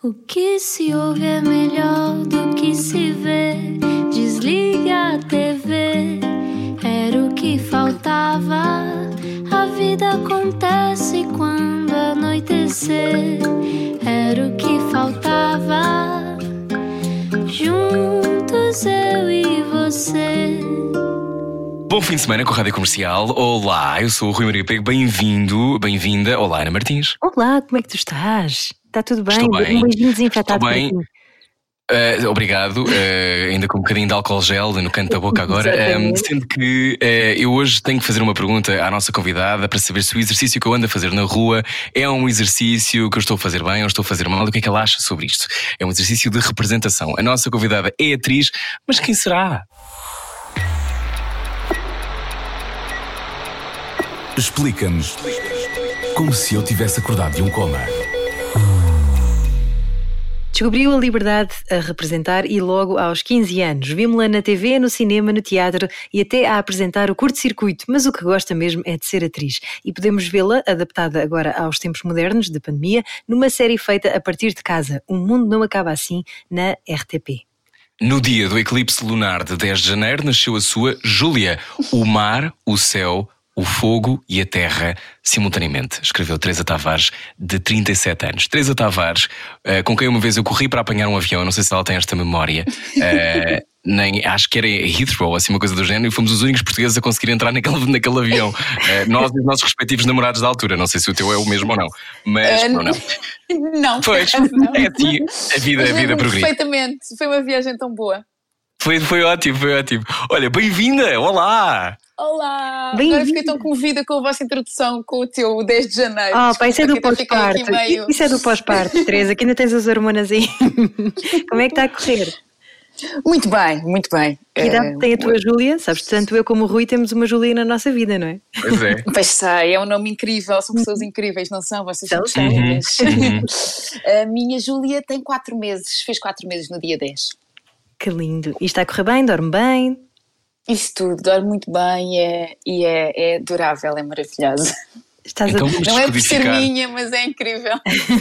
O que se ouve é melhor do que se vê. Desliga a TV, era o que faltava. A vida acontece quando anoitecer, era o que faltava. Juntos eu e você. Bom fim de semana com a Rádio Comercial. Olá, eu sou o Rui Maria Pego. Bem-vindo, bem-vinda. Olá, Ana Martins. Olá, como é que tu estás? Está tudo bem? Estou bem. Um beijinho desinfetado Estou bem. Uh, obrigado, uh, ainda com um bocadinho de álcool gel no canto da boca agora. Um, sendo que uh, eu hoje tenho que fazer uma pergunta à nossa convidada para saber se o exercício que eu ando a fazer na rua é um exercício que eu estou a fazer bem ou estou a fazer mal. O que é que ela acha sobre isto? É um exercício de representação. A nossa convidada é atriz, mas quem será? Explica-nos como se eu tivesse acordado de um coma. Descobriu a liberdade a representar e logo aos 15 anos. Vimos-la na TV, no cinema, no teatro e até a apresentar o curto-circuito, mas o que gosta mesmo é de ser atriz. E podemos vê-la, adaptada agora aos tempos modernos de pandemia, numa série feita a partir de casa, Um Mundo Não Acaba Assim, na RTP. No dia do eclipse lunar de 10 de janeiro nasceu a sua Júlia. O mar, o céu, o fogo e a terra simultaneamente. Escreveu Teresa Tavares, de 37 anos. Teresa Tavares, eh, com quem uma vez eu corri para apanhar um avião, não sei se ela tem esta memória. eh, nem, acho que era Heathrow, assim uma coisa do género, e fomos os únicos portugueses a conseguir entrar naquele, naquele avião. Eh, nós e os nossos respectivos namorados da altura. Não sei se o teu é o mesmo ou não. Mas, Eh, não, não. Não, Pois, não. é assim, a vida, a vida progride. Perfeitamente, foi uma viagem tão boa. Foi, foi ótimo, foi ótimo. Olha, bem-vinda! Olá! Olá! Agora fiquei tão comovida com a vossa introdução com o teu 10 de janeiro. Oh, pá, isso é do Desculpa, que até fiquei pós-parto. meio- Isso é do pós-parto, Teresa, que ainda tens as hormonas aí. Como é que está a correr? Muito bem, muito bem. Que idade Eh, tem a tua Júlia? Sabes, tanto eu como o Rui temos uma Júlia na nossa vida, não é? Pois é. Pois sei, é um nome incrível, são pessoas incríveis, não são? Vocês São, são. incríveis. A minha Júlia tem 4 meses, fez 4 meses no dia 10. Que lindo. E está a correr bem? Dorme bem? Isso tudo, dorme muito bem e é, e é, é adorável, é maravilhosa. Estás Então a... Não é por ser minha, mas é incrível.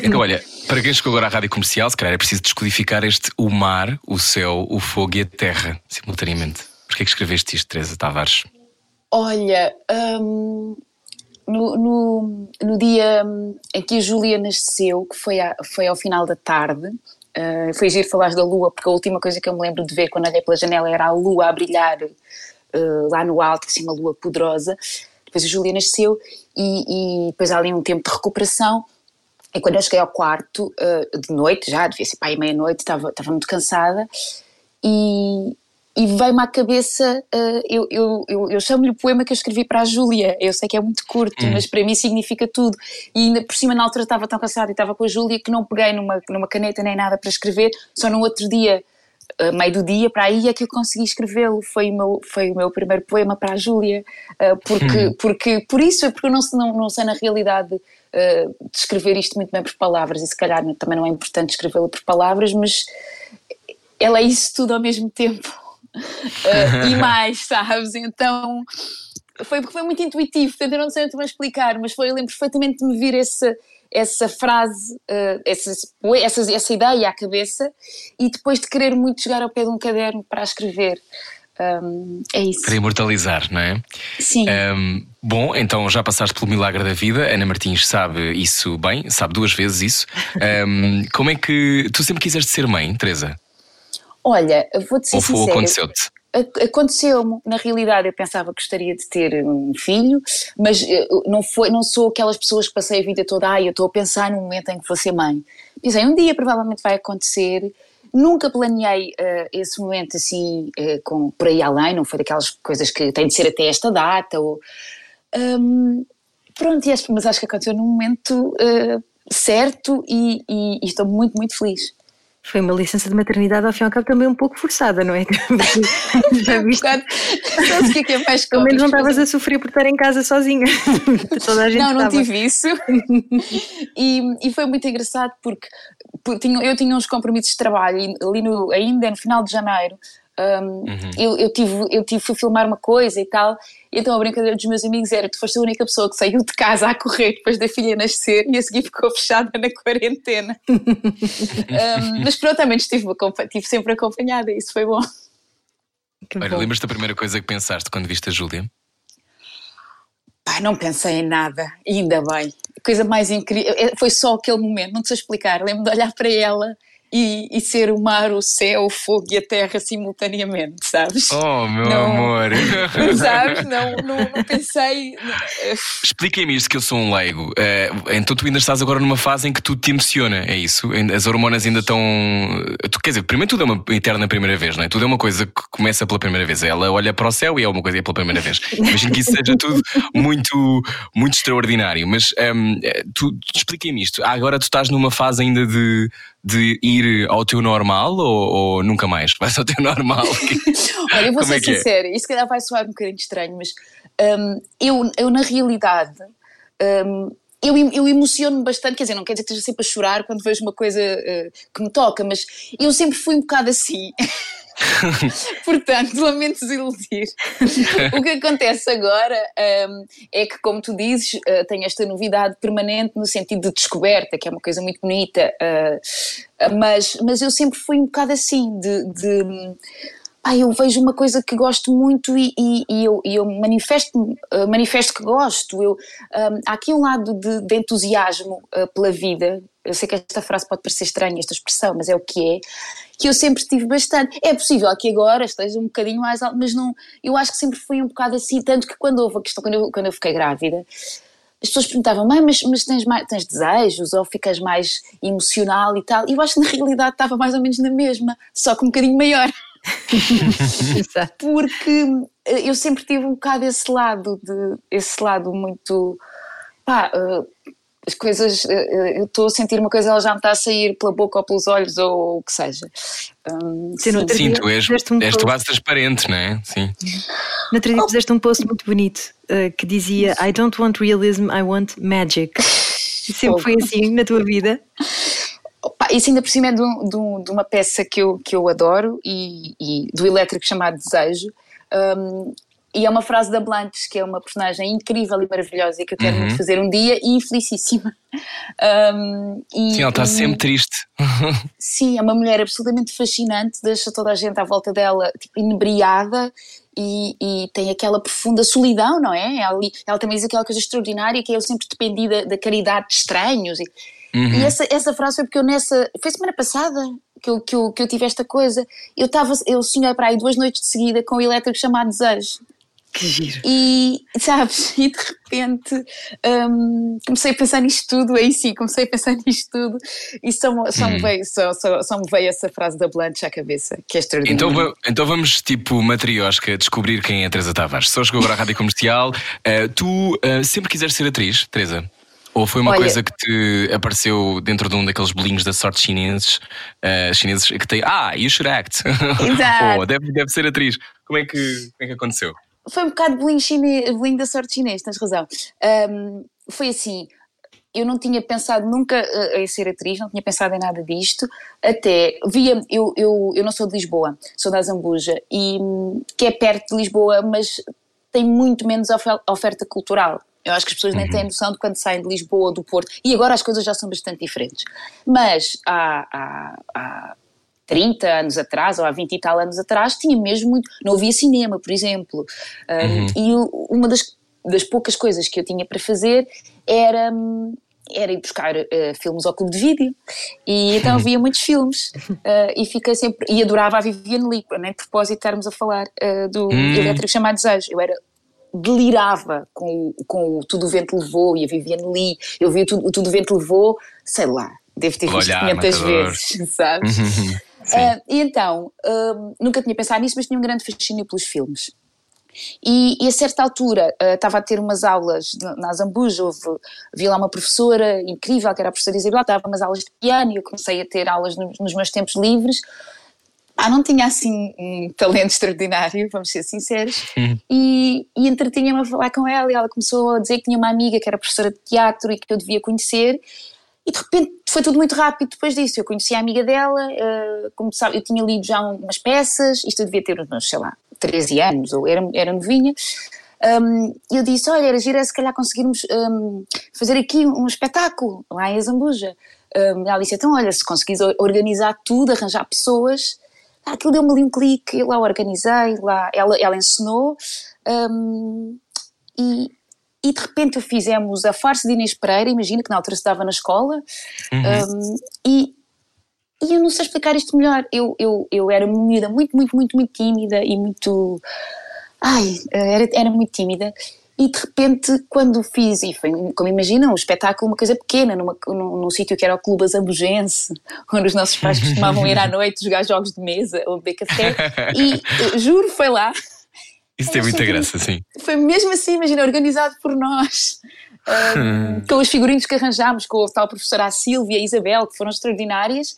Então, olha, para quem chegou agora à rádio comercial, se calhar é preciso descodificar este o mar, o céu, o fogo e a terra, simultaneamente. Porquê é que escreveste isto, Teresa Tavares? Olha, hum, no, no, no dia em que a Júlia nasceu, que foi, a- foi ao final da tarde, uh, foi giro falar da lua, porque a última coisa que eu me lembro de ver quando olhei pela janela era a lua a brilhar uh, lá no alto, assim, uma lua poderosa. Depois a Júlia nasceu e, e depois há ali um tempo de recuperação. E quando eu cheguei ao quarto, uh, de noite, já devia ser para aí meia-noite, estava, estava muito cansada e, e veio-me à cabeça, uh, eu, eu, eu, eu chamo-lhe o poema que eu escrevi para a Júlia. Eu sei que é muito curto, mas para mim significa tudo. E ainda por cima, na altura, estava tão cansada e estava com a Júlia que não peguei numa, numa caneta nem nada para escrever, só no outro dia. uh, meio do dia para aí é que eu consegui escrevê-lo foi o meu foi o meu primeiro poema para a Júlia uh, porque porque por isso é porque eu não, não, não sei na realidade descrever isto muito bem por palavras e se calhar também não é importante escrevê-lo por palavras mas ela é isso tudo ao mesmo tempo Uh, e mais, sabes? Então foi, foi muito intuitivo, portanto eu não sei muito bem explicar, mas foi, eu lembro perfeitamente de me vir essa, essa frase, uh, essa, essa, essa ideia à cabeça e depois de querer muito chegar ao pé de um caderno para escrever. Um, é isso. Para imortalizar, não é? Sim. Um, bom, então já passaste pelo milagre da vida. Ana Martins sabe isso bem, sabe duas vezes isso. Um, como é que. Tu sempre quiseste ser mãe, Teresa? Olha, vou-te ser Ou sincera. aconteceu-te? Ac- Aconteceu-me, na realidade eu pensava que gostaria de ter um filho, mas eh, não, foi, não sou aquelas pessoas que passei a vida toda, ai, eu estou a pensar no momento em que vou ser mãe. Pensei, um dia provavelmente vai acontecer, nunca planeei eh, esse momento assim, eh, com, por aí além, não foi daquelas coisas que tem de ser até esta data, ou, Hum, pronto, mas acho que aconteceu num momento eh, certo e, e- e estou muito, muito feliz. Foi uma licença de maternidade, ao fim e ao cabo, também um pouco forçada, não é? Já viste? Sabes o que é que é mais Pelo menos não estavas a sofrer por estar em casa sozinha. Toda a gente Não, não estava. tive isso. e, e foi muito engraçado porque, porque eu tinha uns compromissos de trabalho ali no, ainda no final de janeiro Um, uhum. eu, eu, tive, eu tive, fui filmar uma coisa e tal, e então a brincadeira dos meus amigos era: tu foste a única pessoa que saiu de casa a correr depois da filha nascer e a seguir ficou fechada na quarentena. um, mas pronto, também estive, estive sempre acompanhada e isso foi bom. Olha, lembras-te da primeira coisa que pensaste quando viste a Júlia? Pai, não pensei em nada, ainda bem. A coisa mais incrível, é, foi só aquele momento, não te sei explicar. Lembro de olhar para ela e, e, ser o mar, o céu, o fogo e a terra simultaneamente, sabes? Oh, meu não, amor! Sabes? Não, não, não pensei. Expliquem-me isto que eu sou um leigo. Uh, então tu ainda estás agora numa fase em que tudo te emociona, é isso? As hormonas ainda estão. Tu, quer dizer, primeiro tudo é uma eterna primeira vez, não é? Tudo é uma coisa que começa pela primeira vez. Ela olha para o céu e é uma coisa é pela primeira vez. Imagino que isso seja tudo muito, muito extraordinário. Mas um, ehm, tu, expliquem-me isto. Agora tu estás numa fase ainda de de ir ao teu normal ou, ou nunca mais? Vais ao teu normal? Olha, eu vou Como ser é, é? sincera, é? isso calhar vai soar um bocadinho estranho, mas um, eu, eu na realidade. Um, eu, eu emociono-me bastante, quer dizer, não quer dizer que esteja sempre a chorar quando vejo uma coisa uh, que me toca, mas eu sempre fui um bocado assim. Portanto, lamento desiludir. o que acontece agora um, é que, como tu dizes, uh, tenho esta novidade permanente no sentido de descoberta, que é uma coisa muito bonita, uh, mas, mas eu sempre fui um bocado assim, de. de ah, eu vejo uma coisa que gosto muito e, e, e eu, e eu manifesto, uh, manifesto que gosto. Eu, um, há aqui um lado de, de entusiasmo uh, pela vida. Eu sei que esta frase pode parecer estranha, esta expressão, mas é o que é que eu sempre tive bastante. É possível que agora esteja um bocadinho mais alto, mas não, eu acho que sempre foi um bocado assim, tanto que quando houve a questão, quando eu, quando eu fiquei grávida, as pessoas perguntavam, mãe, mas, mas tens, mais, tens desejos ou ficas mais emocional e tal? E eu acho que na realidade estava mais ou menos na mesma, só que um bocadinho maior. Porque eu sempre tive um bocado esse lado, de, esse lado muito. Pá, uh, as coisas, eh, eu estou a sentir uma coisa, ela já me está a sair pela boca ou pelos olhos ou o que seja. Um, sim, sim, sim tu és, um és quase transparente, não é? Sim. No outro dia fizeste um post muito bonito uh, que dizia I don't want realism, I want magic. E sempre foi assim na tua vida? Opa, isso ainda por cima é de, de, um, de, uma peça que eu, que eu adoro e, e do elétrico chamado Desejo. Um, e é uma frase da Blanche, que é uma personagem incrível e maravilhosa e que eu quero uhum. muito fazer um dia e infelicíssima. Um, e, sim, ela está e, sempre triste. sim, é uma mulher absolutamente fascinante, deixa toda a gente à volta dela tipo, inebriada e, e, tem aquela profunda solidão, não é? Ela, ela, também diz aquela coisa extraordinária que eu sempre dependi da, da caridade de estranhos. E, uhum. e essa, essa frase foi porque eu nessa. Foi semana passada que eu, que eu, que eu tive esta coisa. Eu, tava, eu sonhei para aí duas noites de seguida com o elétrico chamado Desejo. Que giro. E, sabes, e de repente um, comecei a pensar nisto tudo, aí sim, comecei a pensar nisto tudo e só, só, hum. me, veio, só, só, só, me veio essa frase da Blanche à cabeça, que é extraordinária. Então, então vamos, tipo, matriosca, descobrir quem é a Teresa Tavares. Só chegou agora à rádio comercial. Uh, tu uh, sempre quiseres ser atriz, Teresa? Ou foi uma Olha, coisa que te apareceu dentro de um daqueles bolinhos da sorte chineses, uh, chineses que tem Ah, you should act. Exato. oh, deve, deve ser atriz. Como é que, como é que aconteceu? Foi um bocado bolinho, chine, bolinho da sorte chinês, tens razão. Um, foi assim, eu não tinha pensado nunca uh, em ser atriz, não tinha pensado em nada disto, até via, eu, eu, eu não sou de Lisboa, sou da Zambuja, e, que é perto de Lisboa, mas tem muito menos oferta cultural. Eu acho que as pessoas nem têm uhum. noção de quando saem de Lisboa ou do Porto, e agora as coisas já são bastante diferentes. Mas há, há, há 30 anos atrás, ou há 20 e tal anos atrás, tinha mesmo muito. Não havia cinema, por exemplo. Uhum. e uma das, das poucas coisas que eu tinha para fazer era era ir buscar uh, filmes ao clube de vídeo e então via muitos filmes uh, e fiquei sempre e adorava a Viviane Lee nem de propósito estarmos a falar uh, do hum. elétrico chamado Desejo eu era delirava com, com o Tudo o Vento Levou e a Viviane Lee eu vi o Tudo o, Tudo o Vento Levou sei lá devo ter visto 500 vezes sabes uhum. Uh, e então, uh, nunca tinha pensado nisso, mas tinha um grande fascínio pelos filmes. E, e, a certa altura uh, estava a ter umas aulas na Zambuja, houve, vi lá uma professora incrível, que era a professora Isabel, estava umas aulas de piano e eu comecei a ter aulas no, nos meus tempos livres. Ah, não tinha assim um talento extraordinário, vamos ser sinceros, uhum. e, e entretinha-me a falar com ela e ela começou a dizer que tinha uma amiga que era professora de teatro e que eu devia conhecer e de repente foi tudo muito rápido depois disso. Eu conheci a amiga dela, uh, como sabe, eu tinha lido já umas peças, isto eu devia ter uns, sei lá, 13 anos, ou era, era novinha. Um, eu disse: Olha, era gira se calhar conseguirmos um, fazer aqui um espetáculo lá em Azambuja. Um, ela disse: Então, olha, se conseguires organizar tudo, arranjar pessoas, ah, aquilo deu-me ali um clique. Eu lá organizei, lá, ela, ela ensinou. Um, e, e de repente fizemos a farsa de Inês Pereira, imagina que na altura estava na escola, uhum. um, e, e eu não sei explicar isto melhor. Eu, eu, eu era uma miúda muito, muito, muito, muito tímida e muito. Ai, era, era muito tímida. E de repente, quando fiz, e foi, como imaginam, um espetáculo, uma coisa pequena, numa, num, num sítio que era o Clube Azambujense, onde os nossos pais costumavam ir à noite jogar jogos de mesa ou beber café, e juro, foi lá isso tem muita graça, sim. Foi mesmo assim, imagina, organizado por nós. Um, com os figurinos que arranjámos, com a tal professora Silvia e a Isabel, que foram extraordinárias.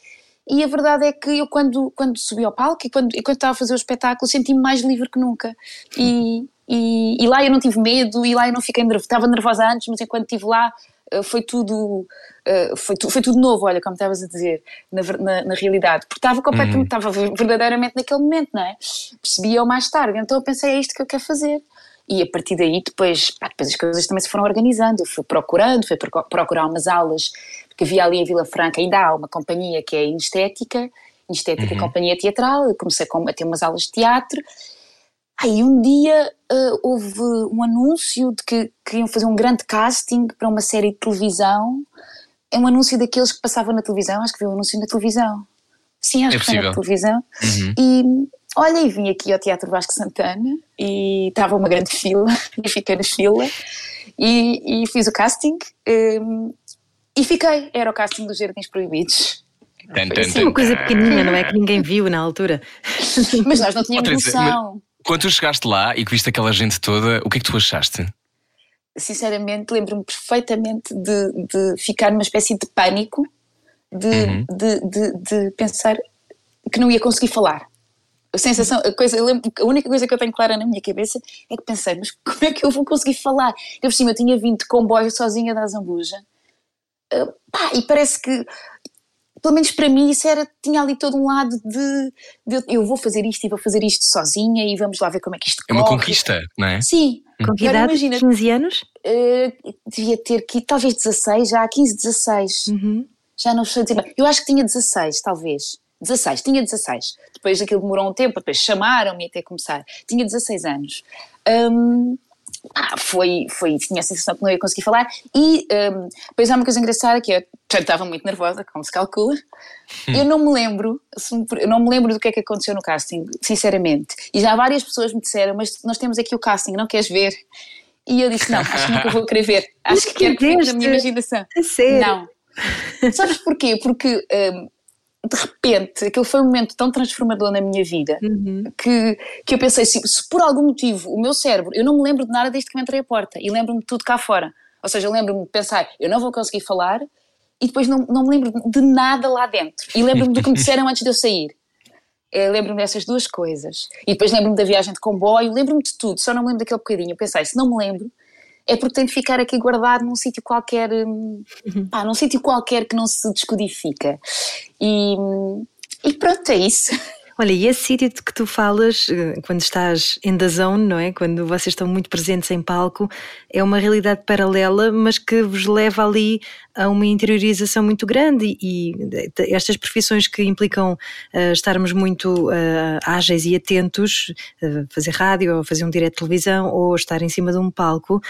E a verdade é que eu, quando, quando subi ao palco e quando, e quando estava a fazer o espetáculo, senti-me mais livre que nunca. E, e, e, lá eu não tive medo, e lá eu não fiquei nervosa. Estava nervosa antes, mas enquanto estive lá, foi tudo eh, foi, tu, foi tudo novo, olha, como estavas a dizer, na, na, na, realidade, porque estava completamente, uhum. estava verdadeiramente naquele momento, não é? Percebia-o mais tarde, então eu pensei, é isto que eu quero fazer. E a partir daí, depois, pá, depois as coisas também se foram organizando. Eu fui procurando, fui procurar umas aulas, porque havia ali em Vila Franca, ainda há uma companhia que é Inestética, Inestética uhum. Companhia Teatral. Eu comecei a ter umas aulas de teatro Aí um dia uh, houve um anúncio de que queriam fazer um grande casting para uma série de televisão. É um anúncio daqueles que passavam na televisão, acho que viu um anúncio na televisão. Sim, acho é que foi na televisão. Uhum. E olha, e vim aqui ao Teatro Vasco Santana e estava uma grande fila, e fiquei na fila e, e fiz o casting um, e fiquei. Era o casting dos Jardins Proibidos. Sim, uma coisa pequenina, não é? Que ninguém viu na altura. Mas nós não tínhamos noção. Quando tu chegaste lá e que viste aquela gente toda, o que é que tu achaste? Sinceramente, lembro-me perfeitamente de, de, ficar numa espécie de pânico, de, uhum. de, de, de, pensar que não ia conseguir falar. A sensação, a, coisa, lembro, a única coisa que eu tenho clara na minha cabeça é que pensei, mas como é que eu vou conseguir falar? Eu por cima eu tinha vindo de comboio sozinha da Zambuja. Uh, pá, e parece que pelo menos para mim, isso era, tinha ali todo um lado de, de, eu vou fazer isto e vou fazer isto sozinha e vamos lá ver como é que isto É uma conquista, não é? Sim. Com que idade? Imagina, 15 anos? Uh, devia ter que, talvez 16, já 15, 16. Uhum. Já não sei dizer Eu acho que tinha 16, talvez. 16, tinha 16. Depois aquilo demorou um tempo, depois chamaram-me até começar. Tinha 16 anos. Um, ah, foi, foi, tinha a sensação que não ia conseguir falar e um, depois há uma coisa engraçada que eu já estava muito nervosa, como se calcula hum. eu não me lembro eu não me lembro do que é que aconteceu no casting, sinceramente e já várias pessoas me disseram, mas nós temos aqui o casting, não queres ver? e eu disse, não, acho que nunca vou querer ver acho que quero ver na minha imaginação sério? não sabes porquê? porque um, de repente, aquele foi um momento tão transformador na minha vida uhum. que, que eu pensei, se, se, por algum motivo o meu cérebro, eu não me lembro de nada desde que me entrei à porta e lembro-me de tudo cá fora. Ou seja, lembro-me de pensar, eu não vou conseguir falar e depois não, não me lembro de nada lá dentro. E lembro-me do que me disseram antes de eu sair. Eu lembro-me dessas duas coisas. E depois lembro-me da viagem de comboio, lembro-me de tudo, só não me lembro daquele bocadinho. Eu pensei, se não me lembro, é porque tem de ficar aqui guardado num sítio qualquer, hum, uhum. pá, num sítio qualquer que não se descodifica. E, hum, e pronto, é isso. Olha, e esse sítio de que tu falas, eh, quando estás em the zone, não é? Quando vocês estão muito presentes em palco, é uma realidade paralela, mas que vos leva ali a uma interiorização muito grande e, estas profissões que implicam uh, estarmos muito uh, ágeis e atentos, uh, fazer rádio ou fazer um direto de televisão ou estar em cima de um palco,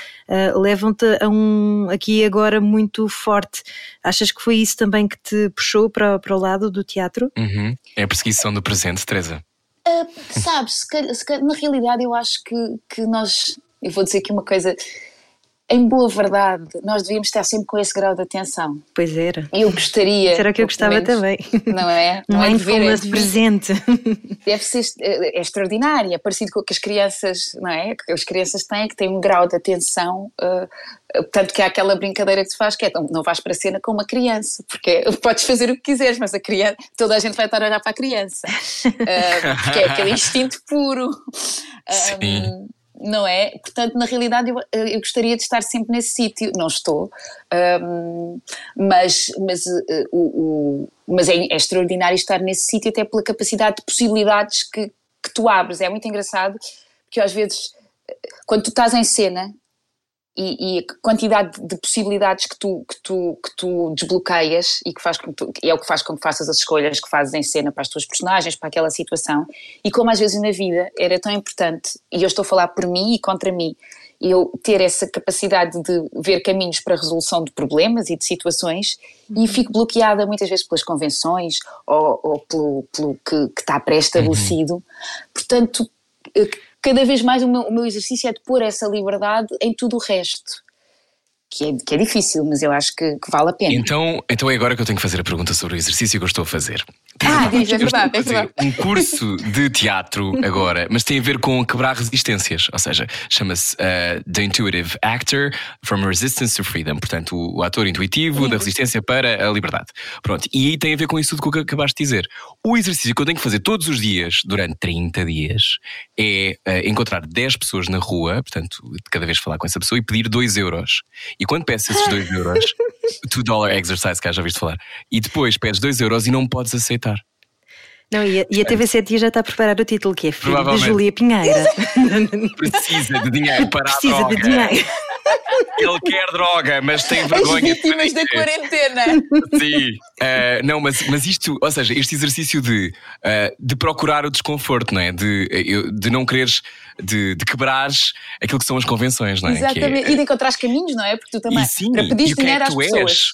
levam-te a um aqui agora muito forte. Achas que foi isso também que te puxou para, para o lado do teatro? Uhum. É a perseguição do presente, Teresa. Uh, sabes, na realidade eu acho que, que nós, eu vou dizer aqui uma coisa, em boa verdade, nós devíamos estar sempre com esse grau de atenção. Pois era. Eu gostaria. Será que eu gostava menos, também? Não é? Não, é dever, é de presente. Deve ser é, é extraordinário, é parecido com o que as crianças, não é? Que as crianças têm, que têm um grau de atenção. Uh, tanto que há aquela brincadeira que se faz, que é não vais para a cena com uma criança, porque podes fazer o que quiseres, mas a criança, toda a gente vai estar a olhar para a criança, uh, porque é aquele instinto puro. Sim. Não é? Portanto, na realidade, eu, eu gostaria de estar sempre nesse sítio. Não estou, um, mas, mas, uh, o, o, mas é, é, extraordinário estar nesse sítio, até pela capacidade de possibilidades que, que tu abres. É muito engraçado, porque às vezes, quando tu estás em cena, e, e, a quantidade de possibilidades que tu, que tu, que tu desbloqueias e que faz com tu, é o que faz com que faças as escolhas que fazes em cena para as tuas personagens, para aquela situação, e como às vezes na vida era tão importante, e eu estou a falar por mim e contra mim, eu ter essa capacidade de ver caminhos para a resolução de problemas e de situações uhum. e fico bloqueada muitas vezes pelas convenções ou, ou pelo, pelo que, que, está pré-estabelecido. Uhum. Portanto, cada vez mais o meu, o meu exercício é de pôr essa liberdade em tudo o resto que é, que é difícil, mas eu acho que, que, vale a pena. Então, então é agora que eu tenho que fazer a pergunta sobre o exercício que eu estou a fazer. Ah, diz, é verdade, é verdade. Um curso de teatro agora, mas tem a ver com quebrar resistências, ou seja, chama-se uh, The Intuitive Actor from Resistance to Freedom, portanto, o, o ator intuitivo da resistência para a liberdade. Pronto, e tem a ver com isso tudo que acabaste de dizer. O exercício que eu tenho que fazer todos os dias, durante 30 dias, é uh, encontrar 10 pessoas na rua, portanto, cada vez falar com essa pessoa e pedir 2 euros. E quando peço esses 2 euros, 2 dollar exercise, que já viste falar, e depois pedes 2 euros e não podes aceitar. Não, e a, e a TV7 já está a preparar o título, que é Filho de Júlia Pinheira. Precisa de dinheiro para Precisa de dinheiro. Ele quer droga, mas tem vergonha. As vítimas da quarentena. Sim. Uh, não, mas, mas isto, ou seja, este exercício de, uh, de procurar o desconforto, não é? De, de não quereres, de, de quebrares aquilo que são as convenções, não é? Exatamente. É, e de encontrar caminhos, não é? Porque tu também, e sim, para pedir e dinheiro é às pessoas.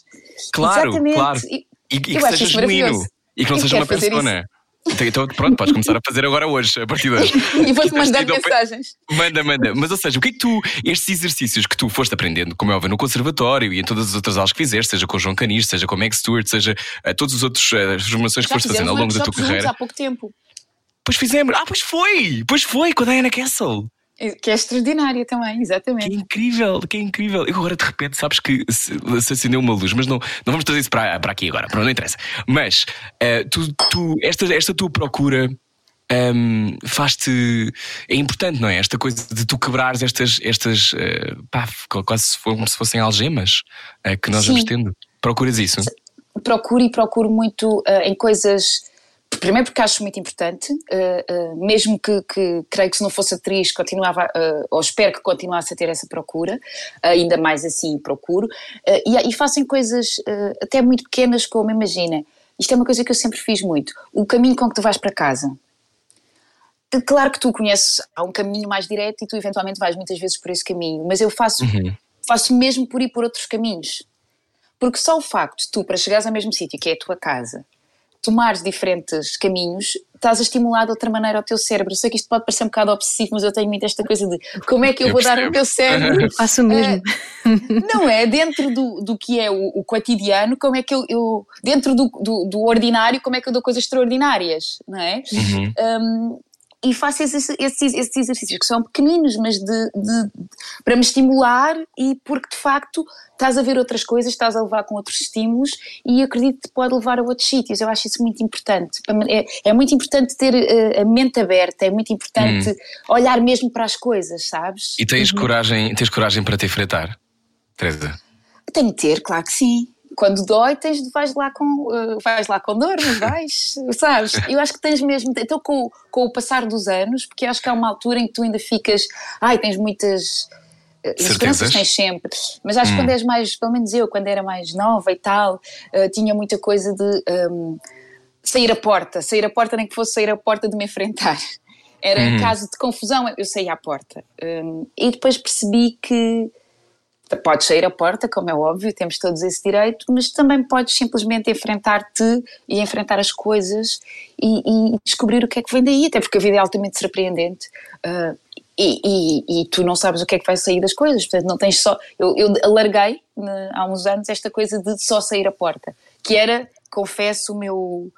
Claro, Exatamente. claro. E, e que seja genuíno. E que não seja uma persona. Isso. Então, então, pronto, podes começar a fazer agora hoje, a partir de hoje. e vou-te mandar mensagens. Manda, manda. Mas, ou seja, o que é que tu, estes exercícios que tu foste aprendendo, como é óbvio, no conservatório e em todas as outras aulas que fizeste, seja com o João Canis, seja com o Meg Stewart, seja a todos os outros uh, formações que foste fazendo ao longo da tua carreira. há pouco tempo. Pois fizemos. Ah, pois foi! Pois foi, com a Diana Castle. Que é extraordinária também, exatamente. Que incrível, que incrível. Eu agora de repente sabes que se, se acendeu uma luz, mas não, não vamos trazer isso para, para aqui agora, para não interessa. Mas uh, tu, tu, esta, esta tua procura um, faz-te. É importante, não é? Esta coisa de tu quebrares estas, estas uh, pá, quase como se fossem algemas uh, que nós Sim. vamos tendo. Procuras isso? Procuro e procuro muito em coisas Primeiro porque acho muito importante, uh, uh, mesmo que, que, creio que se não fosse atriz continuava, uh, ou espero que continuasse a ter essa procura, ainda mais assim procuro, e, e faço em coisas até muito pequenas como, imagina, isto é uma coisa que eu sempre fiz muito, o caminho com que tu vais para casa. Claro que tu conheces, há um caminho mais direto e tu eventualmente vais muitas vezes por esse caminho, mas eu faço, uhum. faço mesmo por ir por outros caminhos. Porque só o facto de tu, para chegares ao mesmo sítio, que é a tua casa, tomares diferentes caminhos, estás a estimular de outra maneira o teu cérebro. Eu sei que isto pode parecer um bocado obsessivo, mas eu tenho muito esta coisa de como é que eu, eu vou percebo. dar ao meu cérebro. Faço mesmo. Uh, não é? Dentro do, do que é o, o cotidiano, como é que eu. eu dentro do, do, do, ordinário, como é que eu dou coisas extraordinárias, não é? Uhum. Um, e faço esses, esses, esses, exercícios que são pequeninos, mas de, de, para me estimular e porque de facto estás a ver outras coisas, estás a levar com outros estímulos e acredito que pode levar a outros sítios. Eu acho isso muito importante. É, é muito importante ter uh, a mente aberta, é muito importante Hum. olhar mesmo para as coisas, sabes? E tens, coragem, tens coragem para te enfrentar, Teresa? Tenho que ter, claro que sim. Quando dói, tens, vais, lá com, uh, vais lá com dor, mas vais, sabes? Eu acho que tens mesmo. Então, com, com o passar dos anos, porque acho que há uma altura em que tu ainda ficas. Ai, tens muitas. uh, As crianças tens sempre, mas acho que Hum. quando és mais, pelo menos eu, quando era mais nova e tal, uh, tinha muita coisa de um, sair a porta, sair a porta, nem que fosse sair a porta de me enfrentar. Era Uhum. caso de confusão, eu saía à porta. Um, e depois percebi que podes sair à porta, como é óbvio, temos todos esse direito, mas também podes simplesmente enfrentar-te e enfrentar as coisas e, e descobrir o que é que vem daí, até porque a vida é altamente surpreendente. uh, e, e- e tu não sabes o que é que vai sair das coisas, portanto não tens só. Eu, eu alarguei né, há uns anos esta coisa de só sair à porta, que era, confesso, o meu,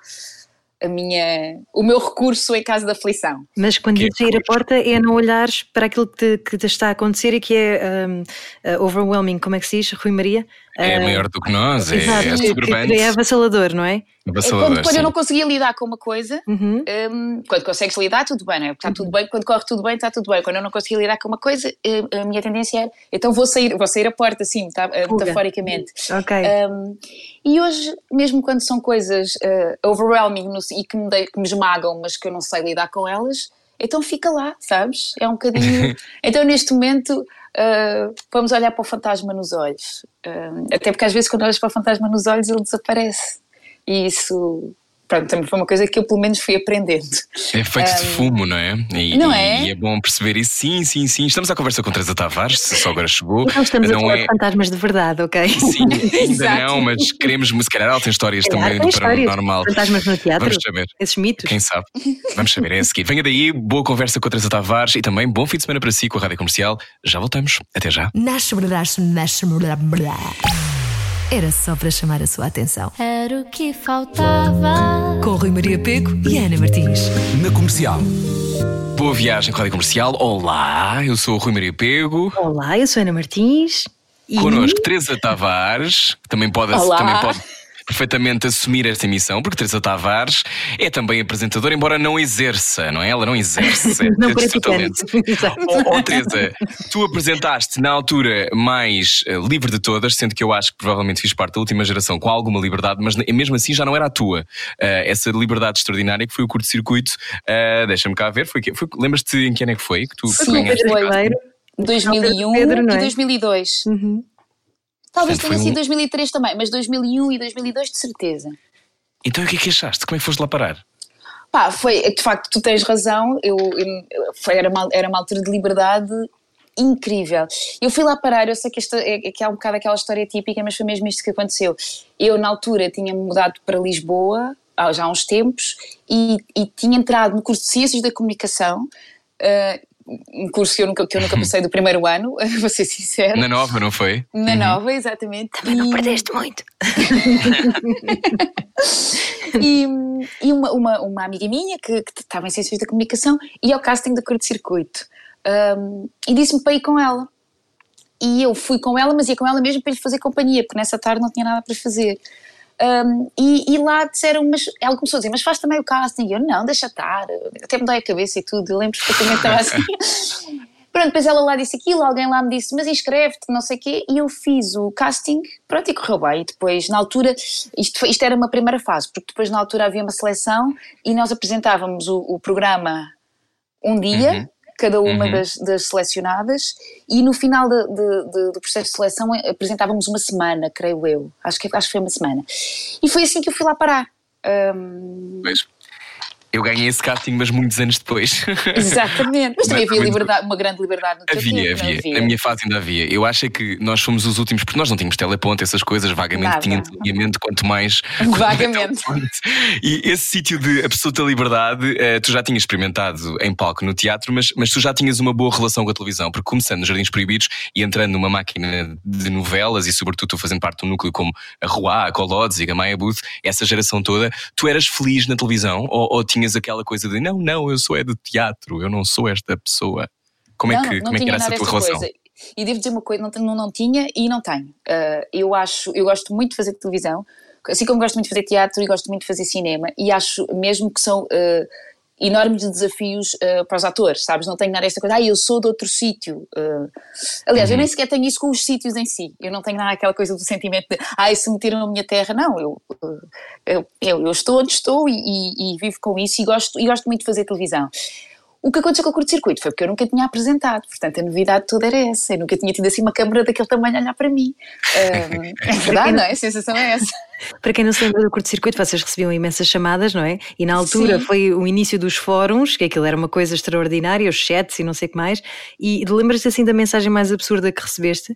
a minha, o meu recurso em caso de aflição. Mas quando Que diz sair a porta é não olhares para aquilo que te, que te está a acontecer e que é um, uh, overwhelming, como é que se diz, Rui Maria? É maior do que nós, é, Exato, é soberbante. que é avassalador, não é? avassalador, quando, quando eu não conseguia lidar com uma coisa, Uhum. hum, quando consegues lidar, tudo bem, não é? Está tudo bem, quando corre tudo bem, está tudo bem. Quando eu não conseguia lidar com uma coisa, eh, a minha tendência era, então vou sair, vou sair a porta, assim, tá, eh, metaforicamente. Ok. Um, e hoje, mesmo quando são coisas uh, overwhelming no- e que me, dei- que me esmagam, mas que eu não sei lidar com elas, então fica lá, sabes? É um bocadinho. então, neste momento, uh, vamos olhar para o fantasma nos olhos. Um, até porque, às vezes, quando olhas para o fantasma nos olhos, ele desaparece. E isso. Pronto, também foi uma coisa que eu pelo menos fui aprendendo. É feito de fumo, não é? E, Não é? e é bom perceber isso. Sim, sim, sim. Estamos à conversa com Teresa Tavares, se só agora chegou. Então estamos a não falar é. de fantasmas de verdade, ok? Sim, ainda não, mas queremos, se calhar ela tem histórias Calhar também do paranormal. Fantasmas no teatro? Vamos saber. Esses mitos? Quem sabe? Vamos saber, é a seguir. Venha daí, boa conversa com a Teresa Tavares e também bom fim de semana para si com a Rádio Comercial. Já voltamos. Até já. Nasce, nasce, nasce. Era só para chamar a sua atenção. Era o que faltava. Com Rui Maria Peco e Ana Martins. Na comercial. Boa viagem com a Rádio Comercial. Olá, eu sou o Rui Maria Pego. Olá, eu sou Ana Martins. E Connosco, Teresa Tavares, que também pode, Olá. também pode perfeitamente assumir esta missão, porque Teresa Tavares é também apresentadora, embora não exerça, não é? Ela não exerce. não talento. Exato. Oh, oh, Teresa, tu apresentaste na altura mais eh, livre de todas, sendo que eu acho que provavelmente fiz parte da última geração com alguma liberdade, mas mesmo assim já não era a tua. Eh, essa liberdade extraordinária que foi o curto-circuito. eh, Deixa-me cá ver, foi, foi Lembras-te em que ano é que foi que tu Sim, ganhaste? foi. Ribeiro. 2001 Pedro, é? e 2002. Uhum. Talvez Portanto, tenha sido um- 2003 também, mas 2001 e 2002 de certeza. Então o que é que achaste? Como é que foste lá parar? Pá, foi, de facto, tu tens razão, eu, eu- foi, era, uma, era uma altura de liberdade incrível. Eu fui lá parar, eu sei que, esta, é, que há um bocado aquela história típica, mas foi mesmo isto que aconteceu. Eu, na altura, tinha mudado para Lisboa, já há uns tempos, e, e tinha entrado no curso de Ciências da Comunicação, ah, um curso que eu nunca, que eu nunca passei do primeiro ano, vou ser sincera. Na nova, não foi? Na nova, exatamente. Não E- perdeste muito. e, e uma, uma, uma amiga minha que, que estava em Ciências da Comunicação ia ao casting do curto-circuito um, e disse-me para ir com ela. E eu fui com ela, mas ia com ela mesmo para lhe fazer companhia, porque nessa tarde não tinha nada para fazer. Um, e, e lá disseram, mas ela começou a dizer, mas faz também o casting. E eu, não, deixa estar, até me dói a cabeça e tudo. Eu lembro que estava assim. Pronto, depois ela lá disse aquilo, alguém lá me disse, mas inscreve-te, não sei o quê, e eu fiz o casting, pronto, e correu bem. E depois, na altura, isto, isto era uma primeira fase, porque depois na altura havia uma seleção e nós apresentávamos o, o programa um dia, Uhum. Cada uma Uhum. das, das selecionadas, e no final de- de- de- do processo de seleção eh, apresentávamos uma semana, creio eu. Acho que, acho que foi uma semana. E foi assim que eu fui lá parar. Pois. Eu ganhei esse casting, mas muitos anos depois. exatamente. Mas também havia liberdade, uma grande liberdade no teu Havia, tempo, não havia. A minha fase ainda havia. Eu acho é que nós fomos os últimos, porque nós não tínhamos teleponte, essas coisas, vagamente Nada. tinha alinhamento, quanto mais. Vagamente. E esse sítio de absoluta liberdade, eh, tu já tinhas experimentado em palco no teatro, mas, mas tu já tinhas uma boa relação com a televisão, porque começando nos Jardins Proibidos e entrando numa máquina de novelas e, sobretudo, tu fazendo parte de um núcleo como a Rua, a Colodes e a Maia Booth, essa geração toda, tu eras feliz na televisão ou, ou tinhas aquela coisa de não, não, eu sou é do teatro, eu não sou esta pessoa? Como é não, que, não, não como é que era essa tua relação? coisa. E devo dizer uma coisa, não, não, não tinha e não tenho. Ah, eu acho, eu gosto muito de fazer televisão, assim como gosto muito de fazer teatro e gosto muito de fazer cinema, e acho mesmo que são ah, enormes desafios ah, para os atores, sabes? Não tenho nada esta coisa, ah, eu sou de outro sítio. Ah, aliás, Uhum. eu nem sequer tenho isso com os sítios em si. Eu não tenho nada aquela coisa do sentimento de, ah, se me tiram a minha terra. Não, eu, ah, eu, eu, eu estou onde estou e, e- e vivo com isso e gosto, e gosto muito de fazer televisão. O que aconteceu com o curto-circuito foi porque eu nunca tinha apresentado, portanto a novidade toda era essa. Eu nunca tinha tido assim uma câmara daquele tamanho a olhar para mim. Ahm, é verdade, não é? A sensação é essa. Para quem não se lembra do curto-circuito, vocês recebiam imensas chamadas, não é? E na altura Sim. foi o início dos fóruns, que aquilo era uma coisa extraordinária, os chats e não sei o que mais. E lembras-te assim da mensagem mais absurda que recebeste?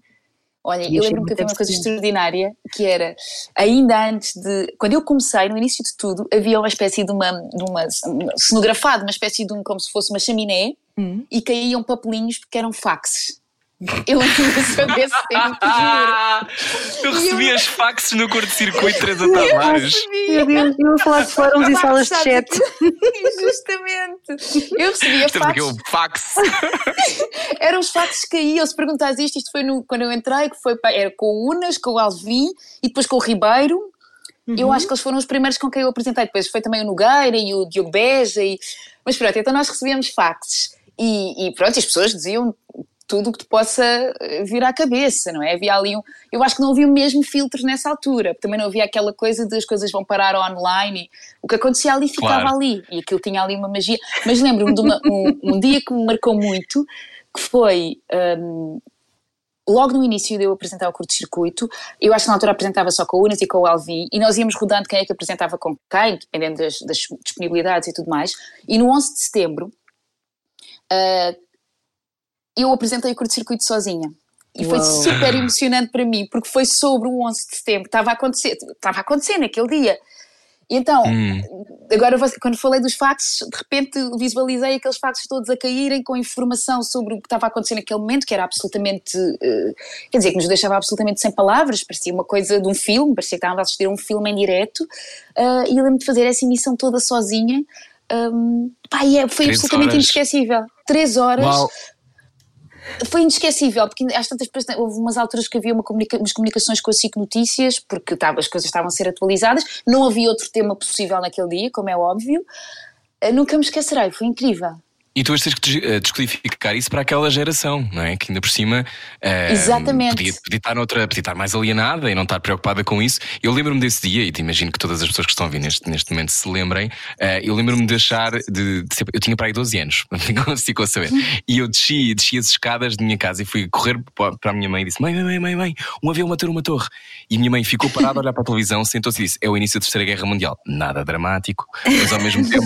Olha, E eu lembro-me que havia uma coisa extraordinária que era, ainda antes de. Quando eu comecei, no início de tudo, havia uma espécie de uma. De uma cenografado, uma espécie de um. como se fosse uma chaminé, Hum. e caíam papelinhos porque eram faxes. Eu só desse tempo, juro. Eu recebi as faxes no curto-circuito Teresa Tavares. Meu Deus, eu falar de fóruns e salas de chat. Justamente. Eu recebia Isto é porque fax. eu fax. Eram os faxes que caíam. Se perguntares isto, isto foi no, quando eu entrei, que foi pá, era com o Unas, com o Alvim e depois com o Ribeiro. Eu acho que eles foram os primeiros com quem eu apresentei. Depois foi também o Nogueira e o Diogo Beja. E... Mas pronto, então nós recebíamos faxes. E, e pronto, as pessoas diziam tudo o que te possa eh, vir à cabeça, não é? Havia ali um... Eu acho que não havia mesmo filtros nessa altura. Também não havia aquela coisa de as coisas vão parar online. E o que acontecia ali ficava Claro. ali. E aquilo tinha ali uma magia. Mas lembro-me de uma- um, um dia que me marcou muito, que foi... hum, logo no início de eu apresentar o curto-circuito, eu acho que na altura apresentava só com o Unas e com o Alvin, e nós íamos rodando quem é que apresentava com quem, dependendo das, das disponibilidades e tudo mais. E no 11 de setembro, ah, eu apresentei o curto-circuito sozinha. E foi Uau. super emocionante para mim, porque foi sobre o 11 de setembro, estava a acontecer, estava a acontecer naquele dia. E então, Hum. agora quando falei dos faxes, de repente visualizei aqueles faxes todos a caírem com informação sobre o que estava a acontecer naquele momento, que era absolutamente, eh, quer dizer, que nos deixava absolutamente sem palavras, parecia uma coisa de um filme, parecia que estávamos a assistir a um filme em direto, ah, e eu lembro de fazer essa emissão toda sozinha, Ahm, pá, é- foi Três absolutamente horas. inesquecível. Três horas, Uau. Foi inesquecível, porque às tantas depois houve umas alturas que havia uma comunica- umas comunicações com a SIC Notícias, porque as coisas estavam a ser atualizadas, não havia outro tema possível naquele dia, como é óbvio. Eh, Nunca me esquecerei, foi incrível. E tu tens que des- eh, descodificar isso para aquela geração, não é? Que ainda por cima eh, Exatamente. Podia, podia estar noutra, podia estar mais alienada e não estar preocupada com isso. Eu lembro-me desse dia, e te imagino que todas as pessoas que estão a vir neste, neste momento se lembrem. eh, eu lembro-me de achar de, de ser- eu tinha para aí 12 anos, não ficou a saber. E eu desci, desci as escadas de minha casa e fui correr pa- para a minha mãe e disse: Mãe, mãe, mãe, mãe, mãe, um avião matou uma torre. E a minha mãe ficou parada a olhar para a televisão, sentou-se e disse: É o início da Terceira Guerra Mundial. Nada dramático, mas ao mesmo tempo,